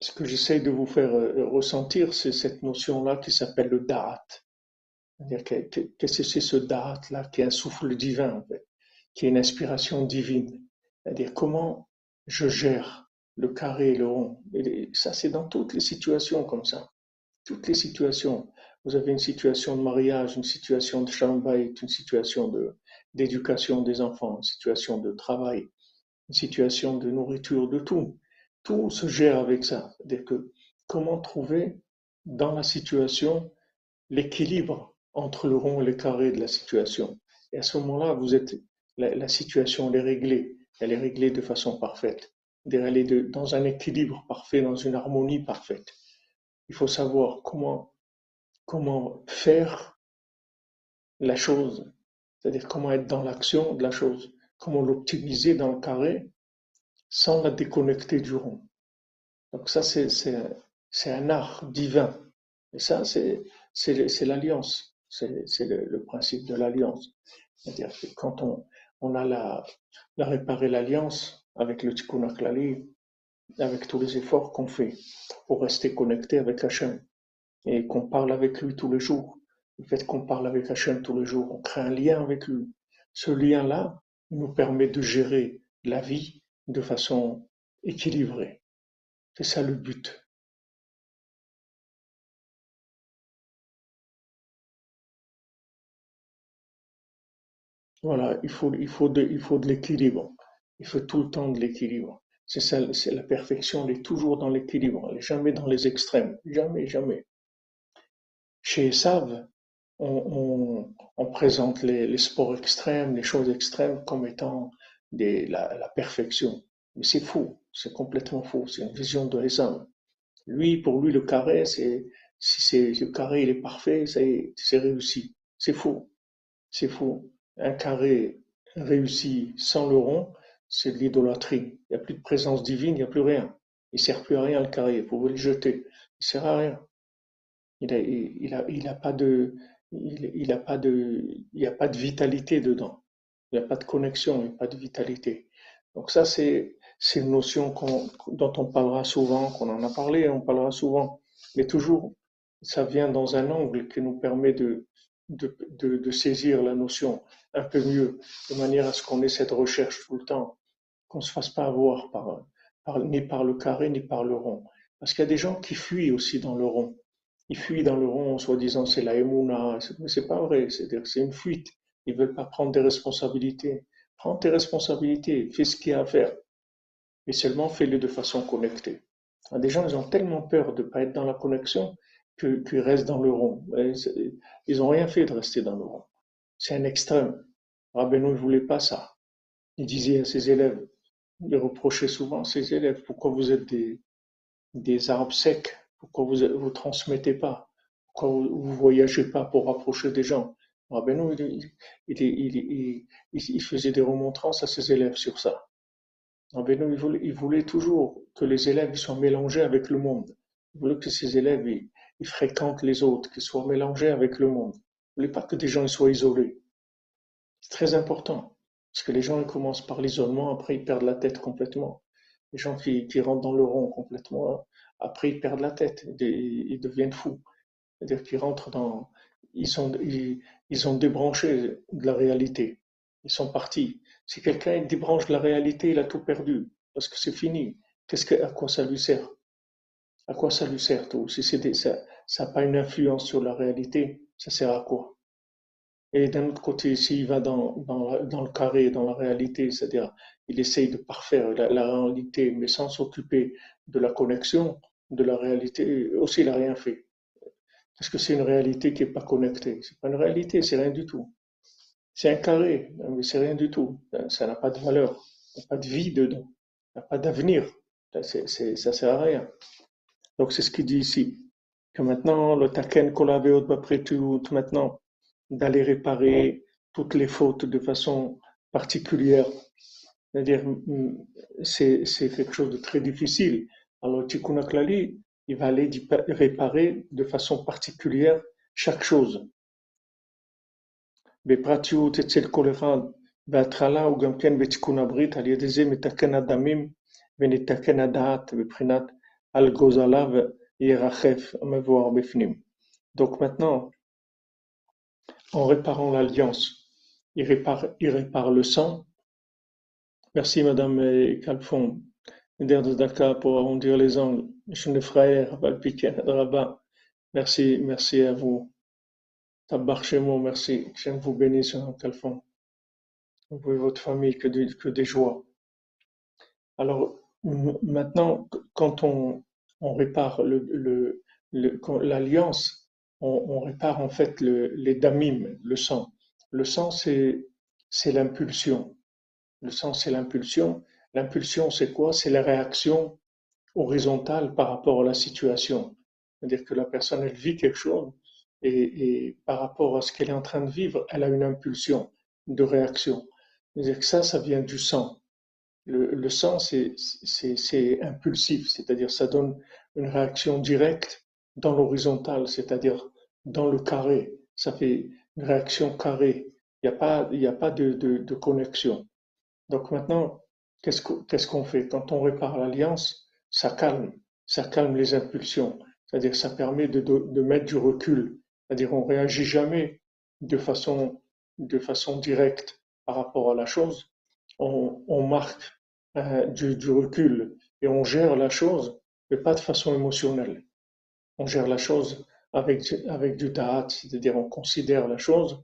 ce que j'essaie de vous faire euh, ressentir, c'est cette notion-là qui s'appelle le da'at. Qu'est-ce que c'est ce da'at-là qui est un souffle divin, qui est une inspiration divine. C'est-à-dire comment je gère le carré et le rond. Ça, c'est dans toutes les situations comme ça. Toutes les situations vous avez une situation de mariage, une situation de chambay, une situation d'éducation des enfants, une situation de travail, une situation de nourriture, de tout. Tout se gère avec ça. C'est-à-dire que comment trouver dans la situation l'équilibre entre le rond et le carré de la situation. Et à ce moment-là, vous êtes, la, situation est réglée. Elle est réglée de façon parfaite. Elle est dans un équilibre parfait, dans une harmonie parfaite. Il faut savoir comment faire la chose, c'est-à-dire comment être dans l'action de la chose, comment l'optimiser dans le carré sans la déconnecter du rond. Donc ça, c'est un art divin. Et ça, c'est l'alliance. C'est le, principe de l'alliance. C'est-à-dire que quand on, a réparer l'alliance avec le Tikkun avec tous les efforts qu'on fait pour rester connecté avec Hachem, et qu'on parle avec lui tous les jours. Le fait qu'on parle avec Hachem tous les jours, on crée un lien avec lui. Ce lien-là nous permet de gérer la vie de façon équilibrée. C'est ça le but. Voilà, il faut, il faut de, il faut de l'équilibre. Il faut tout le temps de l'équilibre. C'est ça, c'est la perfection, elle est toujours dans l'équilibre, elle n'est jamais dans les extrêmes. Jamais, jamais. Chez Esav, on, présente les, sports extrêmes, les choses extrêmes comme étant la, perfection. Mais c'est faux, c'est complètement faux, c'est une vision de Esav. Lui, pour lui, le carré, c'est si c'est le carré il est parfait, c'est réussi. C'est faux, c'est faux. Un carré réussi sans le rond, c'est de l'idolâtrie. Il n'y a plus de présence divine, il n'y a plus rien. Il sert plus à rien le carré, vous pouvez le jeter. Il sert à rien. Il a, pas de, il, a pas de, il y a pas de vitalité dedans. Il n'y a pas de connexion, il n'y a pas de vitalité. Donc ça, c'est une notion dont on parlera souvent, qu'on en a parlé, on parlera souvent. Mais toujours, ça vient dans un angle qui nous permet de, de, saisir la notion un peu mieux, de manière à ce qu'on ait cette recherche tout le temps, qu'on se fasse pas avoir par, ni par le carré, ni par le rond. Parce qu'il y a des gens qui fuient aussi dans le rond. Ils fuient dans le rond en soi-disant c'est la émouna, mais c'est pas vrai, c'est-à-dire c'est une fuite. Ils veulent pas prendre des responsabilités. Prends tes responsabilités, fais ce qu'il y a à faire. Et seulement fais-le de façon connectée. Des gens, ils ont tellement peur de ne pas être dans la connexion qu'ils restent dans le rond. Ils n'ont rien fait de rester dans le rond. C'est un extrême. Rabbeinu ne voulait pas ça. Il disait à ses élèves, il reprochait souvent à ses élèves, pourquoi vous êtes des, des arbres secs? Pourquoi vous ne transmettez pas? Pourquoi vous ne voyagez pas pour rapprocher des gens? Rabbeinu, il, il, faisait des remontrances à ses élèves sur ça. Rabbeinu, voulait, il voulait toujours que les élèves soient mélangés avec le monde. Il voulait que ses élèves ils, fréquentent les autres, qu'ils soient mélangés avec le monde. Ne voulait pas que des gens soient isolés. C'est très important. Parce que les gens ils commencent par l'isolement, après ils perdent la tête complètement. Les gens qui, qui rentrent dans le rond complètement, après ils perdent la tête, ils, deviennent fous. C'est-à-dire qu'ils rentrent dans. Ils, ils, ils ont débranché de la réalité. Ils sont partis. Si quelqu'un débranche de la réalité, il a tout perdu. Parce que c'est fini. Qu'est-ce que, à quoi ça lui sert? À quoi ça lui sert tout Si ça n'a pas une influence sur la réalité, ça sert à quoi? Et d'un autre côté, s'il va dans, le carré, dans la réalité, c'est-à-dire il essaye de parfaire la, réalité, mais sans s'occuper de la connexion, de la réalité, aussi il n'a rien fait. Parce que c'est une réalité qui n'est pas connectée. C'est pas une réalité, c'est rien du tout. C'est un carré, mais c'est rien du tout. Ça n'a pas de valeur. Il n'y a pas de vie dedans. Il n'y a pas d'avenir. Ça ne sert à rien. Donc c'est ce qu'il dit ici. Que maintenant, le taken après tout, maintenant, d'aller réparer toutes les fautes de façon particulière. C'est-à-dire, mm, c'est quelque chose de très difficile. Alors, Tikkun Klali, il va aller réparer de façon particulière chaque chose. בפרטיות אצל כל אחד, בהתחלה הוא גם כן בתיקון הברית, על ידי זה מתקן הדמים ונתקן הדעת מבחינת על גוזליו ירחף המבואר בפנים. Donc maintenant, en réparant l'alliance, il répare, il répare le sang. Merci Madame Calfon. Der de Dakar pour arrondir les angles. Je ne frère, Merci, merci à vous. Tabarchemo, merci. Que vous bénisse, Calfon. Vous et votre famille, que, que des joies. Alors, maintenant, quand on, répare l'alliance, on, répare en fait le, les damim, le sang. Le sang, c'est l'impulsion. Le sang, c'est l'impulsion. L'impulsion, c'est quoi? C'est la réaction horizontale par rapport à la situation. C'est-à-dire que la personne, elle vit quelque chose et, par rapport à ce qu'elle est en train de vivre, elle a une impulsion de réaction. C'est-à-dire que ça, ça vient du sang. Le, le sang, c'est impulsif, c'est-à-dire ça donne une réaction directe dans l'horizontale, c'est-à-dire dans le carré. Ça fait une réaction carrée. Il n'y a pas, de, connexion. Donc maintenant, qu'est-ce qu'on fait? Quand on répare l'alliance, ça calme, ça calme les impulsions. C'est-à-dire ça permet de, mettre du recul. C'est-à-dire on réagit jamais de façon, directe par rapport à la chose. On, marque du, du, recul et on gère la chose, mais pas de façon émotionnelle. On gère la chose avec, avec du da'at, c'est-à-dire on considère la chose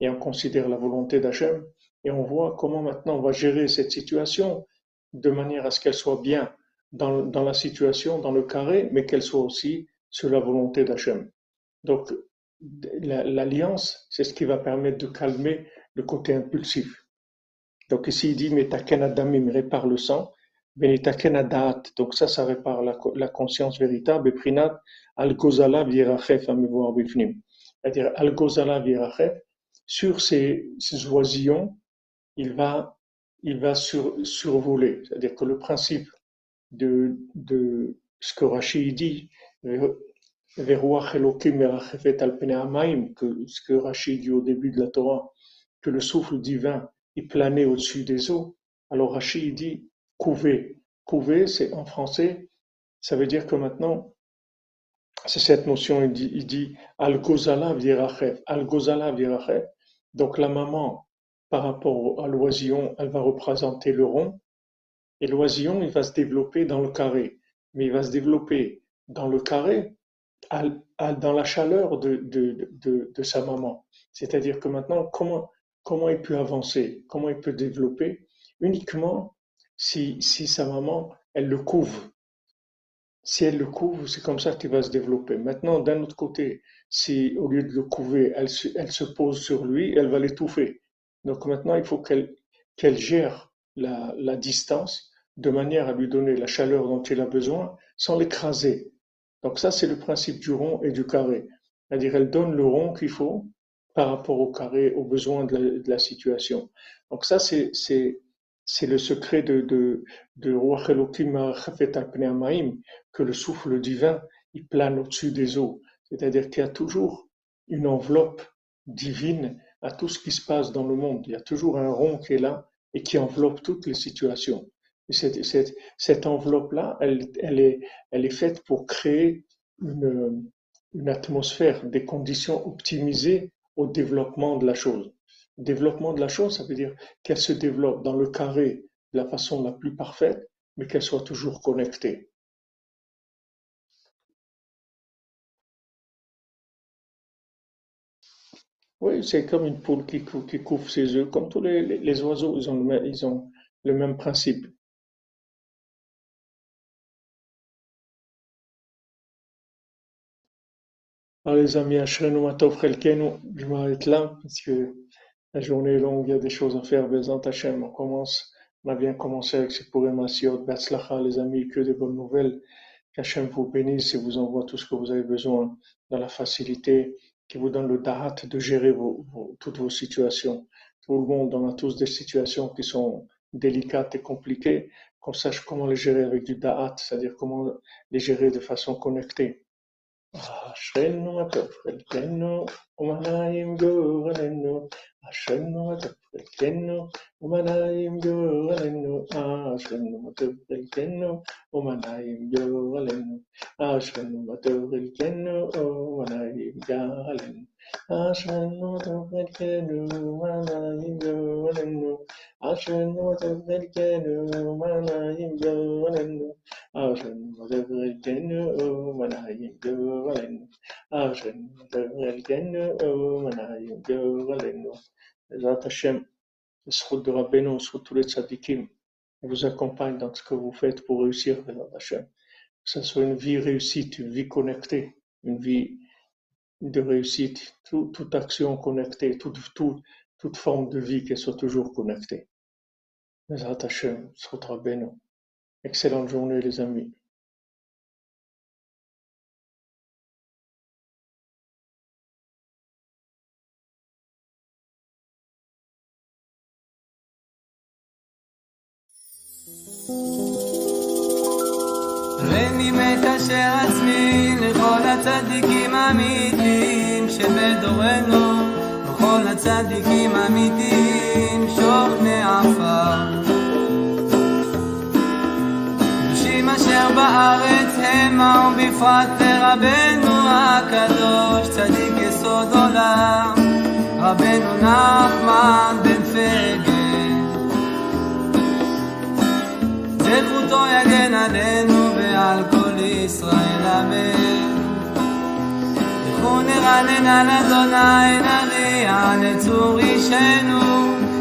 et on considère la volonté d'Hachem et on voit comment maintenant on va gérer cette situation de manière à ce qu'elle soit bien dans, dans, la situation, dans le carré, mais qu'elle soit aussi sur la volonté d'Hachem. Donc, l'alliance, c'est ce qui va permettre de calmer le côté impulsif. Donc ici, il dit, mais il répare le sang, donc ça, ça répare la, conscience véritable, et prinat al-gozala virachef C'est-à-dire, al-gozala virachef, sur ces, ces oisillons, il va, il va sur, survoler. C'est-à-dire que le principe de, de ce que Rachid dit, que ce que Rachid dit au début de la Torah, que le souffle divin il planait au-dessus des eaux. Alors Rachid dit couver. Couver, c'est en français, ça veut dire que maintenant, c'est cette notion, il dit, il dit. Al-Gozala virachef. Donc la maman, par rapport à l'oisillon, elle va représenter le rond. Et l'oisillon, il va se développer dans le carré. Mais il va se développer dans le carré dans la chaleur de, de, sa maman. C'est-à-dire que maintenant, comment, comment il peut avancer, comment il peut développer uniquement si, si sa maman, elle le couvre. Si elle le couvre, c'est comme ça qu'il va se développer. Maintenant, d'un autre côté, si au lieu de le couvrir, elle se, pose sur lui, elle va l'étouffer. Donc maintenant, il faut qu'elle qu'elle gère la, la distance de manière à lui donner la chaleur dont il a besoin sans l'écraser. Donc ça, c'est le principe du rond et du carré. C'est-à-dire, elle donne le rond qu'il faut par rapport au carré, aux besoins de la, situation. Donc ça, c'est, le secret de, de, de que le souffle divin, il plane au-dessus des eaux. C'est-à-dire qu'il y a toujours une enveloppe divine à tout ce qui se passe dans le monde. Il y a toujours un rond qui est là et qui enveloppe toutes les situations. Et cette, cette, cette enveloppe-là, elle, elle, est, elle est faite pour créer une, une atmosphère, des conditions optimisées au développement de la chose. développement de la chose, ça veut dire qu'elle se développe dans le carré de la façon la plus parfaite, mais qu'elle soit toujours connectée. Oui, c'est comme une poule qui, qui couvre ses œufs, comme tous les, oiseaux, ils ont le même principe. Alors les amis, je m'arrête là parce que la journée est longue, il y a des choses à faire. Bezant Hashem, on commence, on a bien commencé avec ces Purim Asiot, Betzlacha, les amis, que des bonnes nouvelles. Qu'Hachem vous bénisse et vous envoie tout ce que vous avez besoin dans la facilité, qui vous donne le dahat de gérer vos, toutes vos situations. Tout le monde, on a tous des situations qui sont délicates et compliquées, qu'on sache comment les gérer avec du dahat, c'est-à-dire comment les gérer de façon connectée. אשרנו מה טוב חלקנו, ומה גורלנו, אשרנו מה טוב חלקנו, ומה גורלנו, אשרנו מה טוב חלקנו, ומה גורלנו, אשרנו מה טוב חלקנו, ומה גורלנו. אשרנו טוב חלקנו, מנעים גורלנו, أشهد تلك الجمعة يبولن أشهد Hashem, de Rabbeinu, Tzadikim, vous accompagne dans ce que vous faites pour réussir, Hashem. Que ce soit une vie réussite, une vie connectée, une vie de réussite, tout, toute action connectée, toute, toute, toute forme de vie qui soit toujours connectée. Bezrat Hashem, Sotra Beno. Excellente journée les amis. ונימת אשר עצמי לכל הצדיקים האמיתיים שבדורנו, לכל הצדיקים האמיתיים שוכני עפר. קדושים אשר בארץ המה ובפרט לרבנו הקדוש, צדיק יסוד עולם, רבנו נחמן בן פגל. זכותו יגן עלינו ועל כל ישראל אמן. לכו נרנן על אדוני נריע לצור אישנו,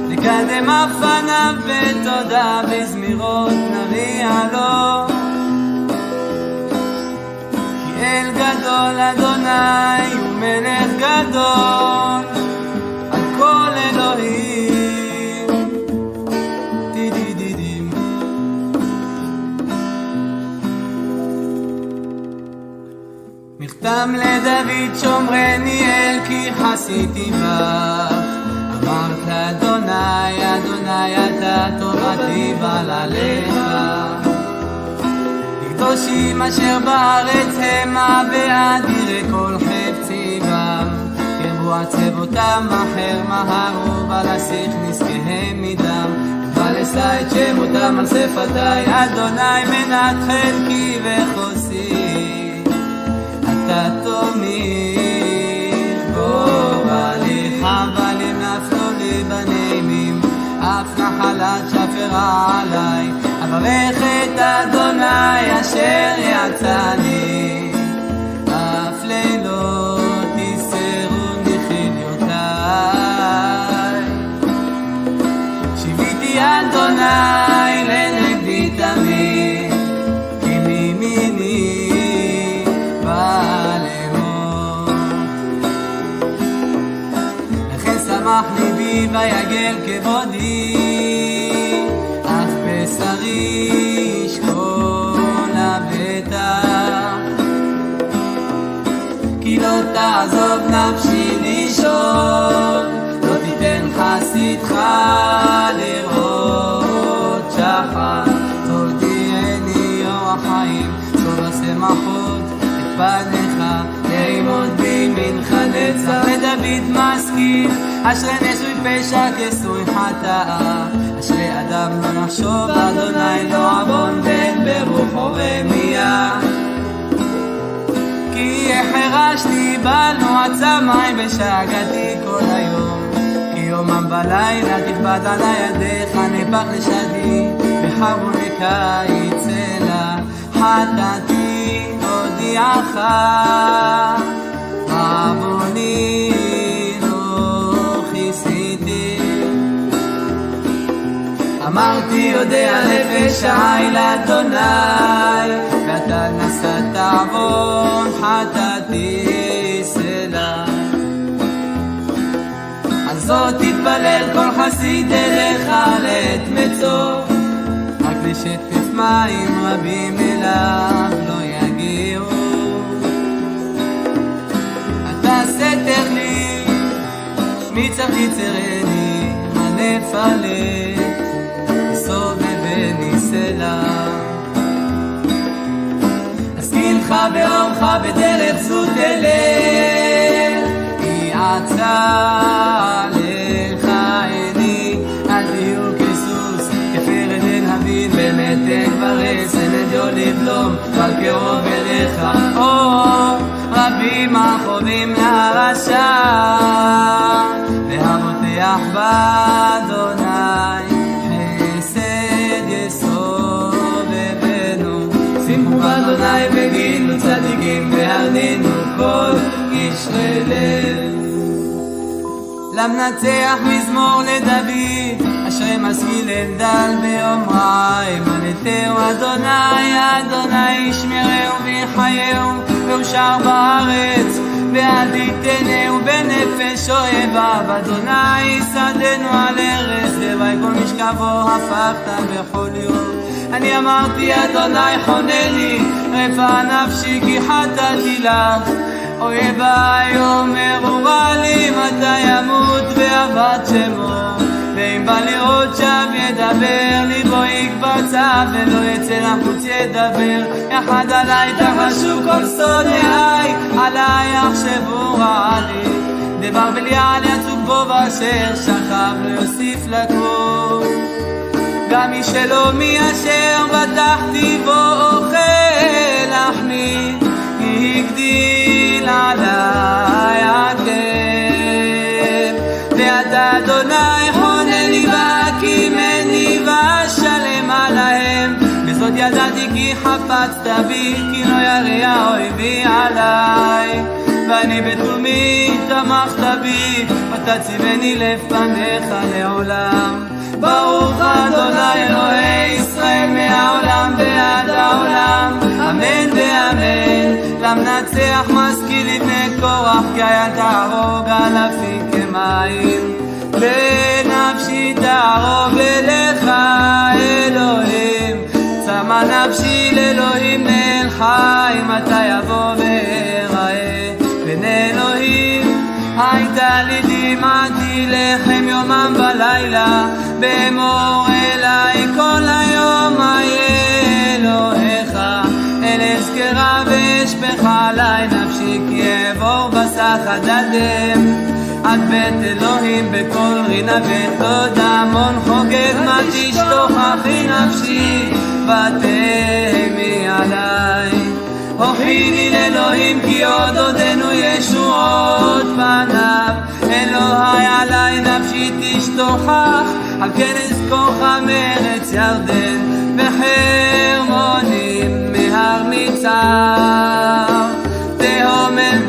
נקדם אף פניו בתודה בזמירות נריע לו. כי אל גדול אדוני הוא מלך גדול, מכתם לדוד שומרני אל כי חסיתי בך. אמרת לאדוני אדוני אתה טובתי בל עליך קדושים אשר בארץ המה ואדירי כל חפצי בם קרבו עצבותם אחר מהרו ולסיך נזקיהם מדם. ולשא את שמותם על שפתי אדוני מנת חלקי וחוסי נפלו לי בנעימים אף נחלת שפרה עליי ברך את אדוני אשר יצאני, אף לילות אדוני כי ויגל כבודי, לא תעזוב נפשי לישון, לא תיתן חסידך לראות שחר. תודיעני אור החיים, סוד השמחות את פניך, לאמוד בימינך נצח. לדוד משכיל, אשרי נשוי פשע כסוי חטאה. אשרי אדם לא נחשוב, אדוני לא עוון בן ברוחו רמייה. כי החרשתי בנו עצמי ושגעתי כל היום. כי יומם בלילה על ידיך נפח לשדי, וחרוני קיץ אלה חטאתי הודיעך. עווני לא כיסיתי. אמרתי יודע העי לאדוני, ואתה נשאת עוון חטאתי סלע. על זאת תתפלל כל חסיד אליך לעת מצוא, רק לשטף מים רבים אליו לא יגיעו. אתה סתר לי, מצח תצרני, הנפלת. סובבני באומך בדרך זו תלך, כי עצה לך עיני, אל תהיו כסוס, כפרד אין הבין, ברס, אין אדיו לבלום, אבל קרוב אליך, או רבים החובים לרשע, והבוטח באדוני. והרנינו כל. למנצח מזמור לדוד, אשרי משכיל דל באומרה, אמנתהו אדוני, אדוני ישמרהו ויחייהו, ואושר בארץ, ועד יתנהו בנפש אוהביו, אדוני שדנו על ארץ, לוואי כל משכבו הפכת בכל יום. אני אמרתי, אדוני חונני, רפא נפשי כי חטאתי לך. אויביי אומרו רע לי מתי ימות ועבד שמו? ואם בא לראות שם ידבר ליבו יקבצה ולא יצא לחוץ ידבר. יחד עליי תחשו כל שונאיי עליי יחשבו רע לי. דבר בליעל יצוק בו ואשר שכב לא יוסיף גם מי שלא מי אשר בטחתי בו אוכל כי הגדיל עליי הכאב. ואתה אדוני חונני והקימני ואשלם עליהם. וזאת ידעתי כי חפצת בי כי לא ירא אויבי עליי. ואני בתומי תמכת בי ותציבני לפניך לעולם ברוך אדוני אלוהי ישראל מהעולם ועד העולם. אמן ואמן. למנצח משכיל לבני קורח כי היה תהרוג אלפים כמים. בנפשי תערוב אליך אלוהים צמא נפשי לאלוהים נאל חי מתי יבוא ואראה? בין אלוהים הייתה לי דמעתי לחם יומם ולילה באמור אליי כל היום איה אלוהיך אל אזכרה ואשפך עלי נפשי כי אעבור בסך הדדם עד בית אלוהים בקול רינה ותודה המון חוגג מה תשתוך אחי נפשי ותהמי עליי הוכיני לאלוהים כי עוד עודנו ישועות פניו אלוהי עלי נפשי תשתוכח על כן אזכורך מארץ ירדן וחרמונים מהר מצער. תהום אל